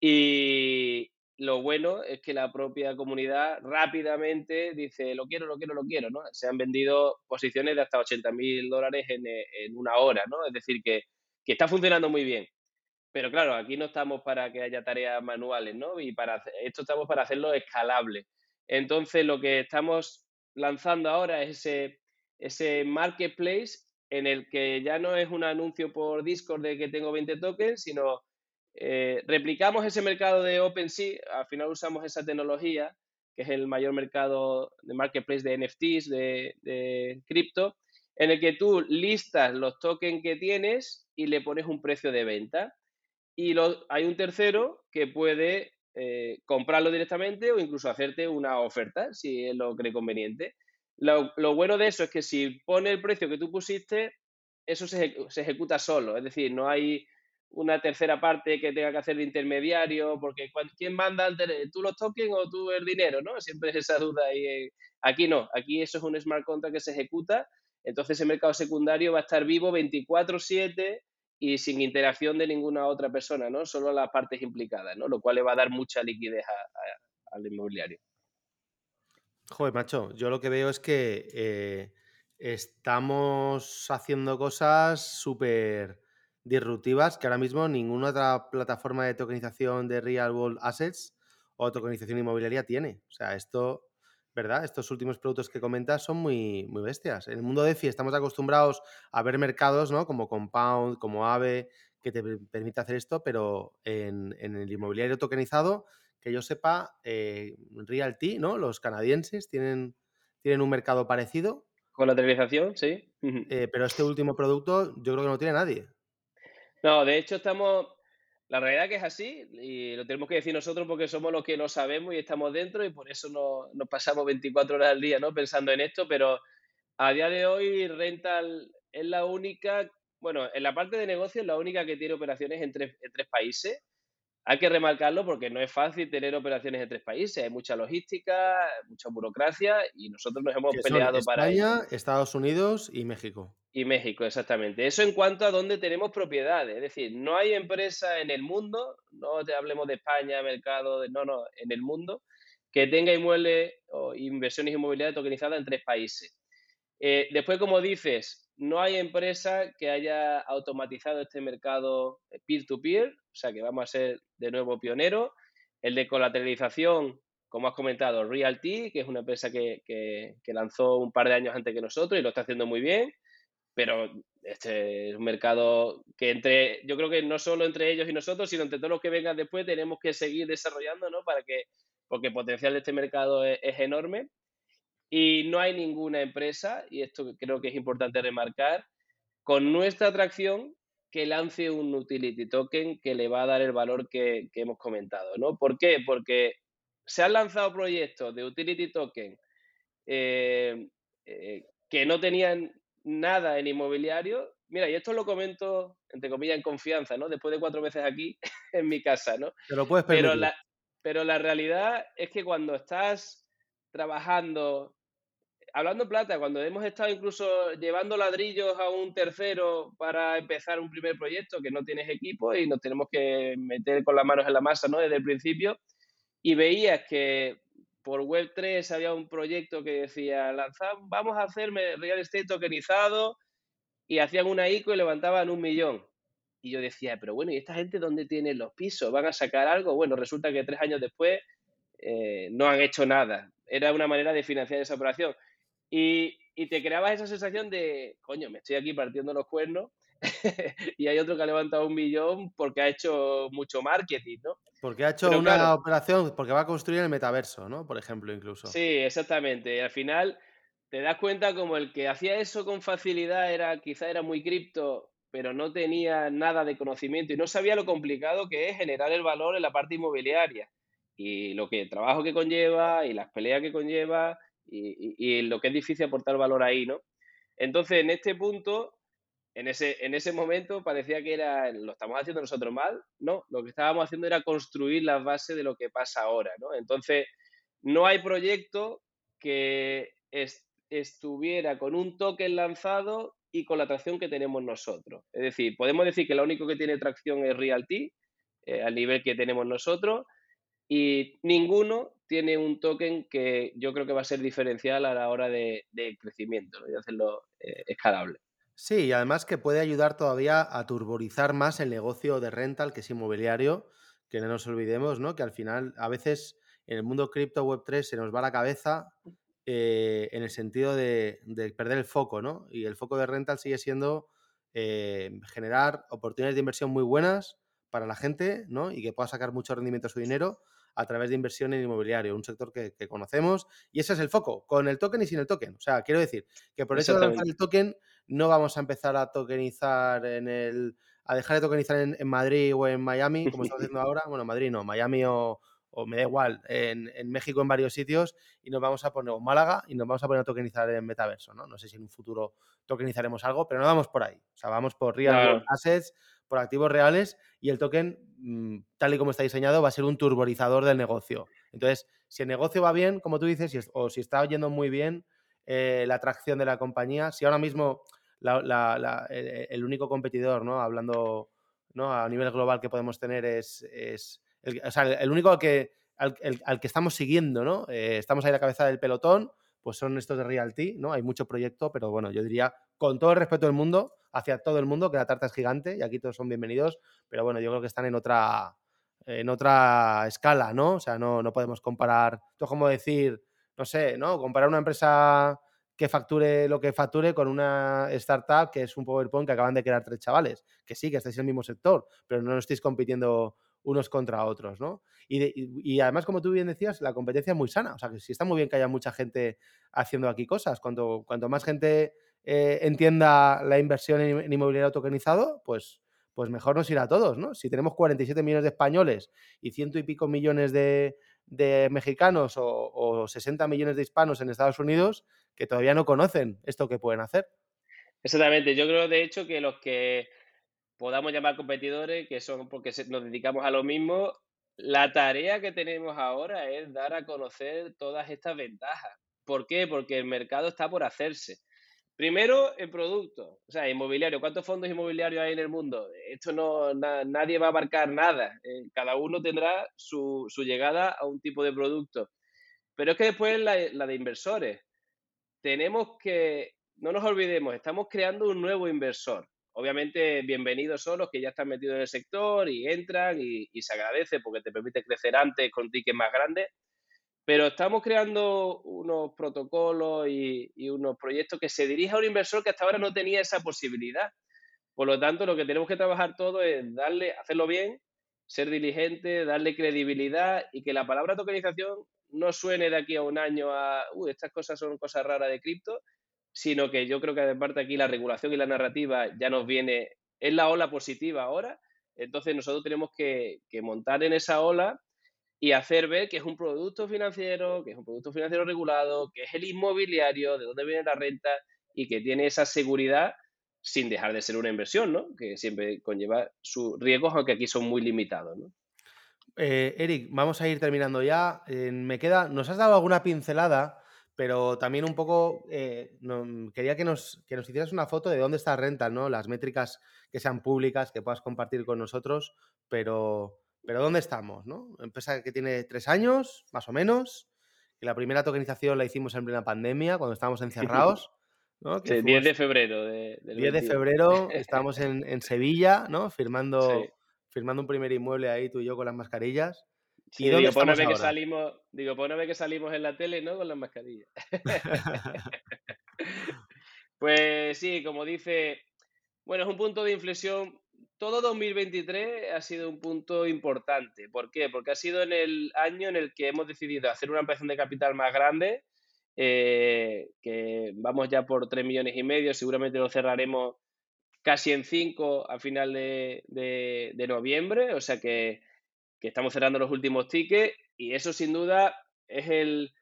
Y lo bueno es que la propia comunidad rápidamente dice, lo quiero, lo quiero, lo quiero, ¿no? Se han vendido posiciones de hasta 80 mil dólares en, en, una hora, ¿no? Es decir, que, que está funcionando muy bien. Pero claro, aquí no estamos para que haya tareas manuales, ¿no? Y para esto estamos para hacerlo escalable. Entonces, lo que estamos lanzando ahora es ese, marketplace en el que ya no es un anuncio por Discord de que tengo 20 tokens, sino eh, replicamos ese mercado de OpenSea, al final usamos esa tecnología, que es el mayor mercado de marketplace de NFTs, de cripto, en el que tú listas los tokens que tienes y le pones un precio de venta. Y hay un tercero que puede eh, comprarlo directamente o incluso hacerte una oferta, si es lo cree conveniente. Lo, bueno de eso es que si pone el precio que tú pusiste, eso se, ejecuta solo. Es decir, no hay una tercera parte que tenga que hacer de intermediario, porque ¿quién manda tú los tokens o tú el dinero? ¿no? Siempre es esa duda. Y, aquí no, aquí eso es un smart contract que se ejecuta. Entonces el mercado secundario va a estar vivo 24/7 y sin interacción de ninguna otra persona, ¿no? Solo las partes implicadas, ¿no? Lo cual le va a dar mucha liquidez al inmobiliario. Joder, macho, yo lo que veo es que eh, estamos haciendo cosas súper disruptivas que ahora mismo ninguna otra plataforma de tokenización de real world assets o tokenización inmobiliaria tiene. O sea, esto ¿verdad? Estos últimos productos que comentas son muy, muy bestias. En el mundo de DeFi estamos acostumbrados a ver mercados, ¿no? Como Compound, como Aave, que te permite hacer esto, pero en, el inmobiliario tokenizado, que yo sepa, eh, Realty, ¿no? Los canadienses tienen, tienen un mercado parecido. Con la televisación, sí. Eh, pero este último producto yo creo que no tiene nadie. No, de hecho estamos, la realidad que es así y lo tenemos que decir nosotros porque somos los que lo sabemos y estamos dentro y por eso nos, nos pasamos 24 horas al día ¿no? pensando en esto, pero a día de hoy Rental es la única, bueno, en la parte de negocio es la única que tiene operaciones en tres, en tres países. Hay que remarcarlo porque no es fácil tener operaciones en tres países. Hay mucha logística, mucha burocracia y nosotros nos hemos peleado para España, Estados Unidos y México. Y México, exactamente. Eso en cuanto a dónde tenemos propiedades. Es decir, no hay empresa en el mundo, no te hablemos de España, mercado, no, no, en el mundo, que tenga inmuebles o inversiones inmobiliarias tokenizadas en tres países. Eh, después, como dices, no hay empresa que haya automatizado este mercado peer-to-peer, o sea que vamos a ser de nuevo pioneros. El de colateralización, como has comentado, Realty, que es una empresa que, que lanzó un par de años antes que nosotros y lo está haciendo muy bien pero este es un mercado que entre, yo creo que no solo entre ellos y nosotros, sino entre todos los que vengan después, tenemos que seguir desarrollando, ¿no? Para que, porque el potencial de este mercado es, enorme y no hay ninguna empresa, y esto creo que es importante remarcar, con nuestra atracción que lance un utility token que le va a dar el valor que, hemos comentado, ¿no? ¿Por qué? Porque se han lanzado proyectos de utility token eh, eh, que no tenían nada en inmobiliario. Mira, y esto lo comento, entre comillas, en confianza, ¿no? Después de cuatro veces aquí en mi casa, ¿no? Te lo puedes Pero la, pero la realidad es que cuando estás trabajando, hablando plata, cuando hemos estado incluso llevando ladrillos a un tercero para empezar un primer proyecto, que no tienes equipo y nos tenemos que meter con las manos en la masa, ¿no? Desde el principio, y veías que por Web3 había un proyecto que decía, vamos a hacer real estate tokenizado y hacían una ICO y levantaban un millón. Y yo decía, pero bueno, ¿y esta gente dónde tiene los pisos? ¿Van a sacar algo? Bueno, resulta que tres años después eh, no han hecho nada. Era una manera de financiar esa operación. Y, y te creabas esa sensación de, coño, me estoy aquí partiendo los cuernos y hay otro que ha levantado un millón porque ha hecho mucho marketing, ¿no? Porque ha hecho una operación, porque va a construir el metaverso, ¿no? Por ejemplo, incluso. Sí, exactamente. Y al final te das cuenta como el que hacía eso con facilidad era, quizá era muy cripto, pero no tenía nada de conocimiento y no sabía lo complicado que es generar el valor en la parte inmobiliaria y lo que el trabajo que conlleva y las peleas que conlleva y, lo que es difícil aportar valor ahí, ¿no? Entonces, en este punto, en ese, en ese momento parecía que era, lo estamos haciendo nosotros mal, no, lo que estábamos haciendo era construir las bases de lo que pasa ahora, ¿no? Entonces, no hay proyecto que estuviera con un token lanzado y con la tracción que tenemos nosotros. Es decir, podemos decir que lo único que tiene tracción es Realty, eh, al nivel que tenemos nosotros y ninguno tiene un token que yo creo que va a ser diferencial a la hora de, crecimiento y de hacerlo eh, escalable. Sí, y además que puede ayudar todavía a turborizar más el negocio de rental, que es inmobiliario, que no nos olvidemos, ¿no? Que al final, a veces en el mundo cripto web 3 se nos va la cabeza eh, en el sentido de, perder el foco, ¿no? Y el foco de rental sigue siendo eh, generar oportunidades de inversión muy buenas para la gente, ¿no? Y que pueda sacar mucho rendimiento a su dinero a través de inversión en inmobiliario, un sector que, conocemos. Y ese es el foco, con el token y sin el token. O sea, quiero decir que por eso de lanzar el token no vamos a empezar a tokenizar en el. a dejar de tokenizar en, en Madrid o en Miami, como estamos haciendo ahora. Bueno, Madrid no, Miami o, o me da igual, en, México en varios sitios y nos vamos a poner, o Málaga, y nos vamos a poner a tokenizar en metaverso, ¿no? No sé si en un futuro tokenizaremos algo, pero no vamos por ahí. O sea, vamos por real assets, por activos reales y el token, mm, tal y como está diseñado, va a ser un turborizador del negocio. Entonces, si el negocio va bien, como tú dices, o si está yendo muy bien eh, la atracción de la compañía, si ahora mismo el, único competidor, ¿no? Hablando ¿no? a nivel global que podemos tener es el, o el único al que, al, que estamos siguiendo, ¿no? Eh, estamos ahí a la cabeza del pelotón, pues son estos de Realty, ¿no? Hay mucho proyecto, pero bueno, yo diría, con todo el respeto del mundo, hacia todo el mundo, que la tarta es gigante y aquí todos son bienvenidos, pero bueno, yo creo que están en otra, en otra escala, ¿no? O sea, no, no podemos comparar, esto es como decir, no sé, ¿no? Comparar una empresa que facture lo que facture con una startup que es un PowerPoint que acaban de crear tres chavales, que sí, que estáis en el mismo sector, pero no estáis compitiendo unos contra otros, ¿no? Y, además, como tú bien decías, la competencia es muy sana. O sea, que sí está muy bien que haya mucha gente haciendo aquí cosas. Cuanto, cuanto más gente eh, entienda la inversión en, inmobiliario tokenizado, pues, pues mejor nos irá a todos, ¿no? Si tenemos 47 millones de españoles y ciento y pico millones de, mexicanos o, o 60 millones de hispanos en Estados Unidos que todavía no conocen esto que pueden hacer. Exactamente. Yo creo, de hecho, que los que podamos llamar competidores, que son porque nos dedicamos a lo mismo, la tarea que tenemos ahora es dar a conocer todas estas ventajas. ¿Por qué? Porque el mercado está por hacerse. Primero, el producto, o sea, inmobiliario. ¿Cuántos fondos inmobiliarios hay en el mundo? Esto no, nadie va a abarcar nada. Eh, cada uno tendrá su, llegada a un tipo de producto. Pero es que después la, de inversores. Tenemos que, no nos olvidemos, estamos creando un nuevo inversor. Obviamente, bienvenidos son los que ya están metidos en el sector y entran y, se agradece porque te permite crecer antes con tickets más grandes. Pero estamos creando unos protocolos y, unos proyectos que se dirijan a un inversor que hasta ahora no tenía esa posibilidad. Por lo tanto, lo que tenemos que trabajar todo es darle, hacerlo bien, ser diligente, darle credibilidad y que la palabra tokenización no suene de aquí a un año a, uy, estas cosas son cosas raras de cripto, sino que yo creo que aparte aquí la regulación y la narrativa ya nos viene, es la ola positiva ahora, entonces nosotros tenemos que, montar en esa ola y hacer ver que es un producto financiero, que es un producto financiero regulado, que es el inmobiliario, de dónde viene la renta y que tiene esa seguridad sin dejar de ser una inversión, ¿no? Que siempre conlleva sus riesgos, aunque aquí son muy limitados, ¿no? Eh, Eric, vamos a ir terminando ya. me queda, nos has dado alguna pincelada pero también un poco eh, quería que nos, que nos hicieras una foto de dónde está Rental, ¿no? Las métricas que sean públicas, que puedas compartir con nosotros, pero, pero ¿dónde estamos, no? Empresa que tiene tres años, más o menos, y la primera tokenización la hicimos en plena pandemia, cuando estábamos encerrados. ¿no? 10 de febrero. De, 10 de febrero, estábamos en, Sevilla, ¿no? Firmando, firmando un primer inmueble ahí tú y yo con las mascarillas. ¿Y digo, por una vez que salimos, digo, por una vez que salimos en la tele, ¿no? Con las mascarillas. pues sí, como dice, bueno, es un punto de inflexión. Todo 2023 ha sido un punto importante. ¿Por qué? Porque ha sido en el año en el que hemos decidido hacer una ampliación de capital más grande, eh, que vamos ya por 3 millones y medio, seguramente lo cerraremos casi en 5 a final de noviembre, o sea que que estamos cerrando los últimos tickets y eso sin duda es el,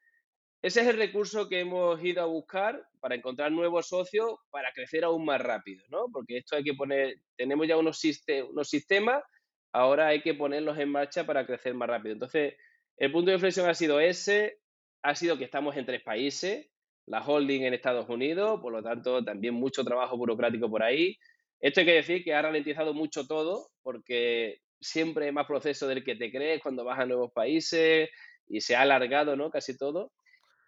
ese es el recurso que hemos ido a buscar para encontrar nuevos socios para crecer aún más rápido, ¿no? Porque esto hay que poner, tenemos ya unos, sistemas, ahora hay que ponerlos en marcha para crecer más rápido. Entonces, el punto de inflexión ha sido ese, ha sido que estamos en tres países, la holding en Estados Unidos, por lo tanto, también mucho trabajo burocrático por ahí. Esto hay que decir que ha ralentizado mucho todo, porque siempre más proceso del que te crees cuando vas a nuevos países y se ha alargado, ¿no? Casi todo.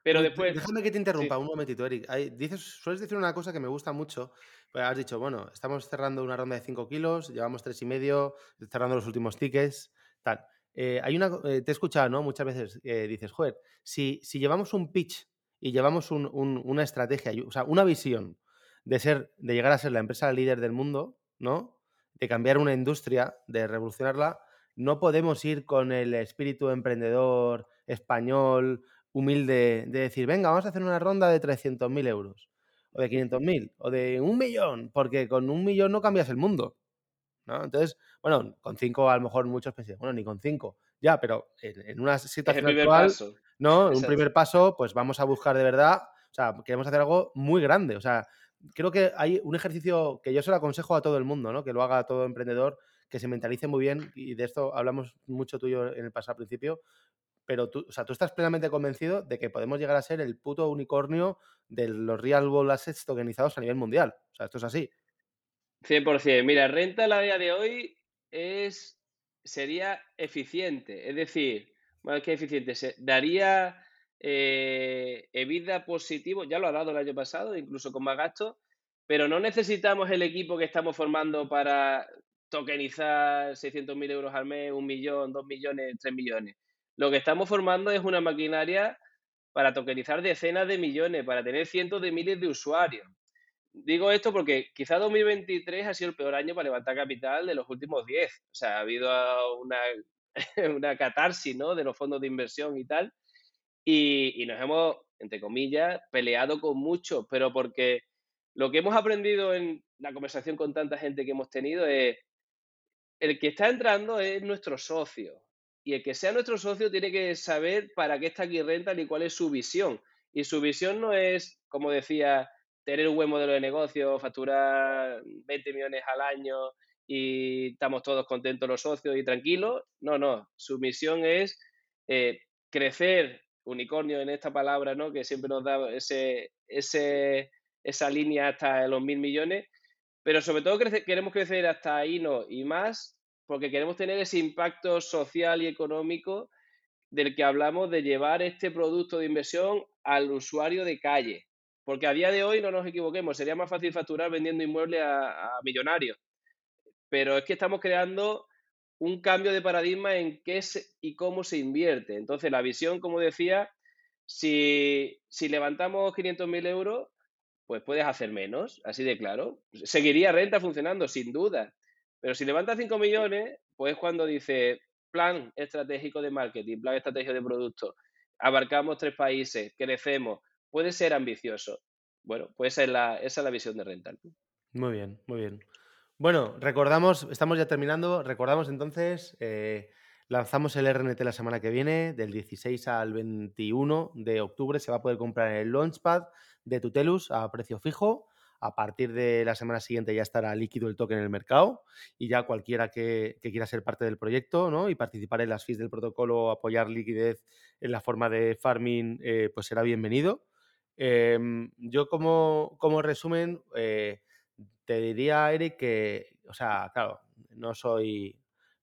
Pero después... déjame que te interrumpa un momentito, Eric. dices, sueles decir una cosa que me gusta mucho. Pues has dicho, bueno, estamos cerrando una ronda de 5 kilos, llevamos tres y medio, cerrando los últimos tickets, tal. Eh, hay una, eh, te he escuchado, ¿no? Muchas veces eh, dices, joder, si, si, llevamos un pitch y llevamos un, un, una estrategia, o sea, una visión de ser, de llegar a ser la empresa líder del mundo, ¿no? De cambiar una industria, de revolucionarla, no podemos ir con el espíritu emprendedor español, humilde, de decir, venga, vamos a hacer una ronda de 300.000 euros, o de 500.000, o de un millón, porque con un millón no cambias el mundo. ¿no? Entonces, bueno, con cinco a lo mejor muchos pensan, bueno, ni con cinco, ya, pero en, una situación actual, ¿no? Un primer paso, pues vamos a buscar de verdad, o sea, queremos hacer algo muy grande, o sea, creo que hay un ejercicio que yo se lo aconsejo a todo el mundo, ¿no? Que lo haga todo emprendedor, que se mentalice muy bien, y de esto hablamos mucho tú y yo en el pasado principio, pero tú, o sea, tú estás plenamente convencido de que podemos llegar a ser el puto unicornio de los real world assets tokenizados a nivel mundial. O sea, esto es así. 100%. Mira, renta a día de hoy es, sería eficiente. Es decir, más que eficiente, se, daría eh, EBITDA positivo, ya lo ha dado el año pasado, incluso con más gastos, pero no necesitamos el equipo que estamos formando para tokenizar 600.000 euros al mes, un millón, dos millones, tres millones. Lo que estamos formando es una maquinaria para tokenizar decenas de millones, para tener cientos de miles de usuarios. Digo esto porque quizá 2023 ha sido el peor año para levantar capital de los últimos 10. O sea, ha habido una, catarsis ¿no? de los fondos de inversión y tal. Y, y, nos hemos, entre comillas, peleado con muchos, pero porque lo que hemos aprendido en la conversación con tanta gente que hemos tenido es, el que está entrando es nuestro socio. Y el que sea nuestro socio tiene que saber para qué está aquí Rental y cuál es su visión. Y su visión no es, como decía, tener un buen modelo de negocio, facturar 20 millones al año y estamos todos contentos los socios y tranquilos. No, no, su misión es eh, crecer, unicornio en esta palabra, ¿no? que siempre nos da ese, ese, esa línea hasta los mil millones, pero sobre todo queremos crecer hasta ahí no y más porque queremos tener ese impacto social y económico del que hablamos de llevar este producto de inversión al usuario de calle. Porque a día de hoy, no nos equivoquemos, sería más fácil facturar vendiendo inmuebles a, millonarios. Pero es que estamos creando un cambio de paradigma en qué y cómo se invierte. Entonces, la visión, como decía, si, si levantamos 500.000 euros, pues puedes hacer menos, así de claro. Seguiría renta funcionando, sin duda. Pero si levantas 5 millones, pues cuando dice plan estratégico de marketing, plan estratégico de producto, abarcamos tres países, crecemos, puede ser ambicioso. Bueno, pues esa es la, visión de Rental. Muy bien, muy bien. Bueno, recordamos, estamos ya terminando, recordamos entonces, eh, lanzamos el RNT la semana que viene, del 16 al 21 de octubre, se va a poder comprar el Launchpad de Tutelus a precio fijo. A partir de la semana siguiente ya estará líquido el token en el mercado y ya cualquiera que, quiera ser parte del proyecto ¿no? y participar en las fees del protocolo apoyar liquidez en la forma de farming, eh, pues será bienvenido. Em, yo como, como resumen, eh, te diría, Eric, que, o sea, claro, no soy,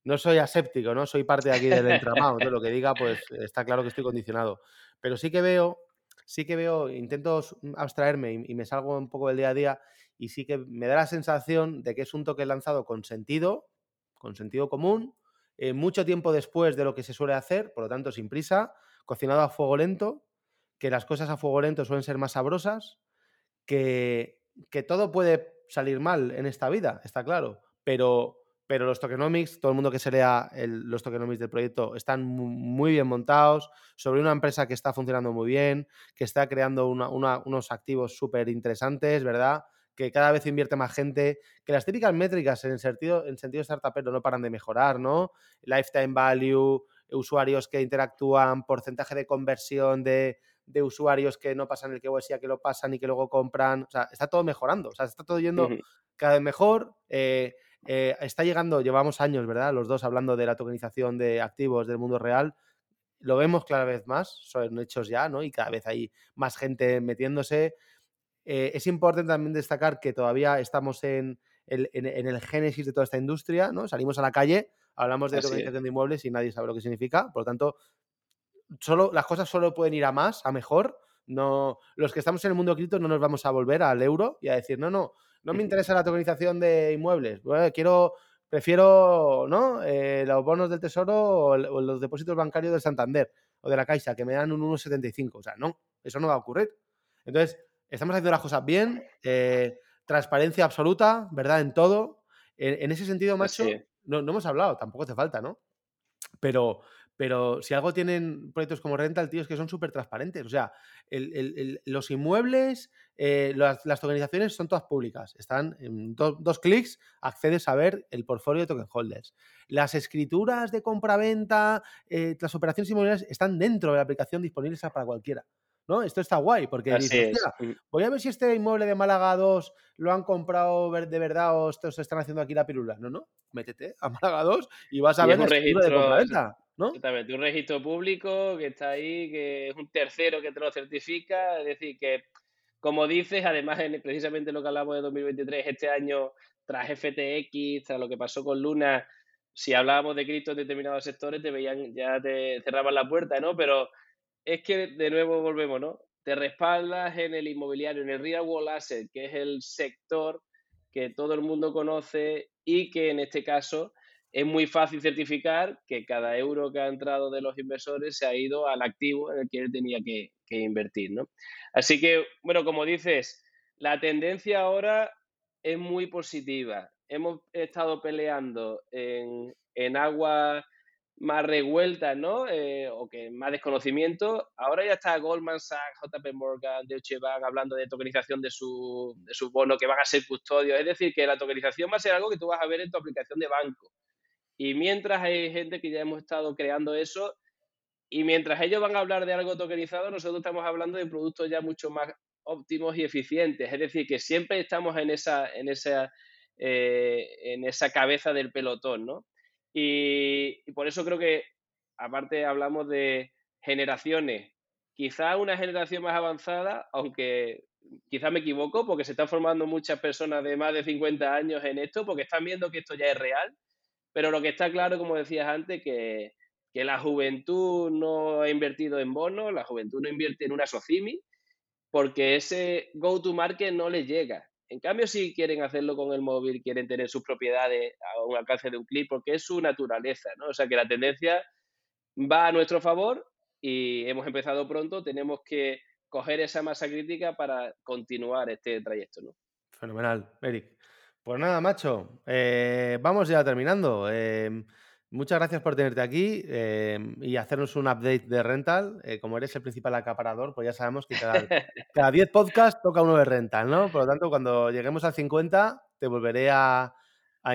no soy aséptico, no soy parte de aquí del entramado, lo que diga, pues está claro que estoy condicionado. Pero sí que veo, sí que veo, intento abstraerme y, me salgo un poco del día a día y sí que me da la sensación de que es un toque lanzado con sentido, con sentido común, eh, mucho tiempo después de lo que se suele hacer, por lo tanto sin prisa, cocinado a fuego lento, que las cosas a fuego lento suelen ser más sabrosas, que, que todo puede salir mal en esta vida, está claro, pero, pero los tokenomics, todo el mundo que se lea los tokenomics del proyecto están muy bien montados, sobre una empresa que está funcionando muy bien, que está creando unos activos súper interesantes, ¿verdad? Que cada vez invierte más gente, que las típicas métricas en sentido, en sentido startupero no paran de mejorar, ¿no? Lifetime value, usuarios que interactúan, porcentaje de conversión de, de usuarios que no pasan el KYC, que lo pasan y que luego compran. O sea, está todo mejorando. O sea, está todo yendo cada vez mejor. Eh, eh, está llegando, llevamos años, ¿verdad? Los dos hablando de la tokenización de activos del mundo real. Lo vemos cada vez más, son hechos ya, ¿no? Y cada vez hay más gente metiéndose. Eh, es importante también destacar que todavía estamos en el, en el génesis de toda esta industria, ¿no? Salimos a la calle hablamos de tokenización de inmuebles y nadie sabe lo que significa. Por lo tanto, solo, las cosas solo pueden ir a más, a mejor. No, los que estamos en el mundo cripto no nos vamos a volver al euro y a decir, no, no, no me interesa la tokenización de inmuebles. quiero, prefiero, ¿no? Eh, los bonos del tesoro o, los depósitos bancarios del Santander o de la Caixa, que me dan un 1,75. O sea, no, eso no va a ocurrir. Entonces, estamos haciendo las cosas bien, eh, transparencia absoluta, ¿verdad? En todo. En, ese sentido, macho, no, no, hemos hablado, tampoco hace falta, ¿no? Pero, pero si algo tienen proyectos como Rental, tío, es que son súper transparentes. O sea, los inmuebles, eh, las, las, tokenizaciones son todas públicas. Están en dos clics, accedes a ver el portfolio de token holders. Las escrituras de compra-venta, eh, las operaciones inmobiliarias están dentro de la aplicación disponibles para cualquiera. ¿no? Esto está guay, porque dices, voy a ver si este inmueble de Málaga 2 lo han comprado de verdad o estos están haciendo aquí la pirula. No, no, métete a Málaga 2 y vas a ver un registro, de ¿no? Exactamente, un registro público que está ahí, que es un tercero que te lo certifica, es decir, que como dices, además, precisamente lo que hablamos de 2023, este año, tras FTX, tras lo que pasó con Luna, si hablábamos de cripto en determinados sectores, te veían, ya te cerraban la puerta, ¿no? Pero es que de nuevo volvemos, ¿no? Te respaldas en el inmobiliario, en el real world asset, que es el sector que todo el mundo conoce y que en este caso es muy fácil certificar que cada euro que ha entrado de los inversores se ha ido al activo en el que él tenía que, invertir, ¿no? Así que, bueno, como dices, la tendencia ahora es muy positiva. Hemos estado peleando en, en aguas más revueltas, ¿no? Eh, o que más desconocimiento. Ahora ya está Goldman Sachs, JP Morgan, Deutsche Bank hablando de tokenización de su, de su bono que van a ser custodios. Es decir, que la tokenización va a ser algo que tú vas a ver en tu aplicación de banco. Y mientras hay gente que ya hemos estado creando eso, y mientras ellos van a hablar de algo tokenizado, nosotros estamos hablando de productos ya mucho más óptimos y eficientes. Es decir, que siempre estamos en esa, en esa, eh, en esa cabeza del pelotón, ¿no? Y, por eso creo que, aparte, hablamos de generaciones. Quizá una generación más avanzada, aunque quizá me equivoco, porque se están formando muchas personas de más de 50 años en esto, porque están viendo que esto ya es real. Pero lo que está claro, como decías antes, que, que la juventud no ha invertido en bonos, la juventud no invierte en una SOCIMI, porque ese go-to-market no le llega. En cambio, si quieren hacerlo con el móvil, quieren tener sus propiedades a un alcance de un clic, porque es su naturaleza, ¿no? O sea que la tendencia va a nuestro favor y hemos empezado pronto, tenemos que coger esa masa crítica para continuar este trayecto, ¿no? Fenomenal, Eric. Pues nada, macho, eh, vamos ya terminando. Em, Muchas gracias por tenerte aquí eh, y hacernos un update de rental. Eh, como eres el principal acaparador, pues ya sabemos que cada, 10 podcasts toca uno de rental, ¿no? Por lo tanto, cuando lleguemos al 50, te volveré a,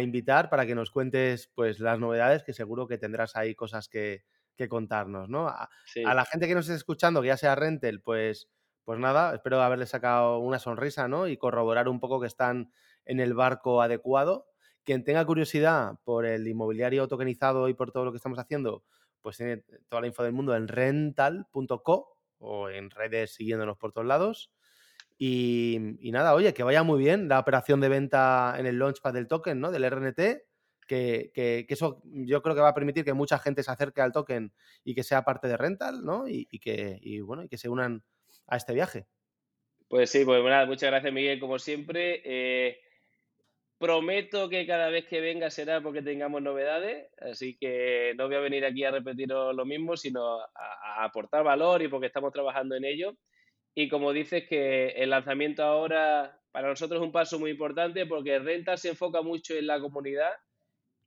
invitar para que nos cuentes pues, las novedades, que seguro que tendrás ahí cosas que, contarnos, ¿no? A, la gente que nos esté escuchando, que ya sea rental, pues, pues nada, espero haberle sacado una sonrisa, ¿no? Y corroborar un poco que están en el barco adecuado quien tenga curiosidad por el inmobiliario tokenizado y por todo lo que estamos haciendo, pues tiene toda la info del mundo en rental.co o en redes siguiéndonos por todos lados. Y, nada, oye, que vaya muy bien la operación de venta en el launchpad del token, ¿no? Del RNT, que, eso yo creo que va a permitir que mucha gente se acerque al token y que sea parte de Rental, ¿no? Y, que, bueno, y que se unan a este viaje. Pues sí, pues nada, muchas gracias Miguel, como siempre. Eh, Prometo que cada vez que venga será porque tengamos novedades, así que no voy a venir aquí a repetir lo mismo, sino a, aportar valor y porque estamos trabajando en ello. Y como dices que el lanzamiento ahora para nosotros es un paso muy importante porque Renta se enfoca mucho en la comunidad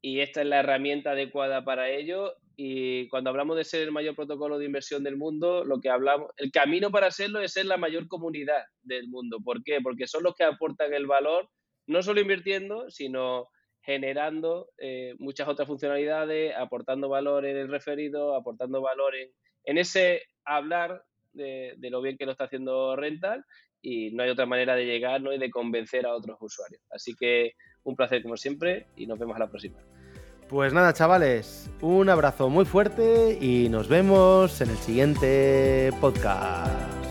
y esta es la herramienta adecuada para ello. Y cuando hablamos de ser el mayor protocolo de inversión del mundo, lo que hablamos, el camino para serlo es ser la mayor comunidad del mundo. ¿Por qué? Porque son los que aportan el valor no solo invirtiendo, sino generando eh, muchas otras funcionalidades, aportando valor en el referido, aportando valor en, ese hablar de, lo bien que lo está haciendo Rental y no hay otra manera de llegar ¿no? y de convencer a otros usuarios. Así que un placer como siempre y nos vemos a la próxima. Pues nada, chavales, un abrazo muy fuerte y nos vemos en el siguiente podcast.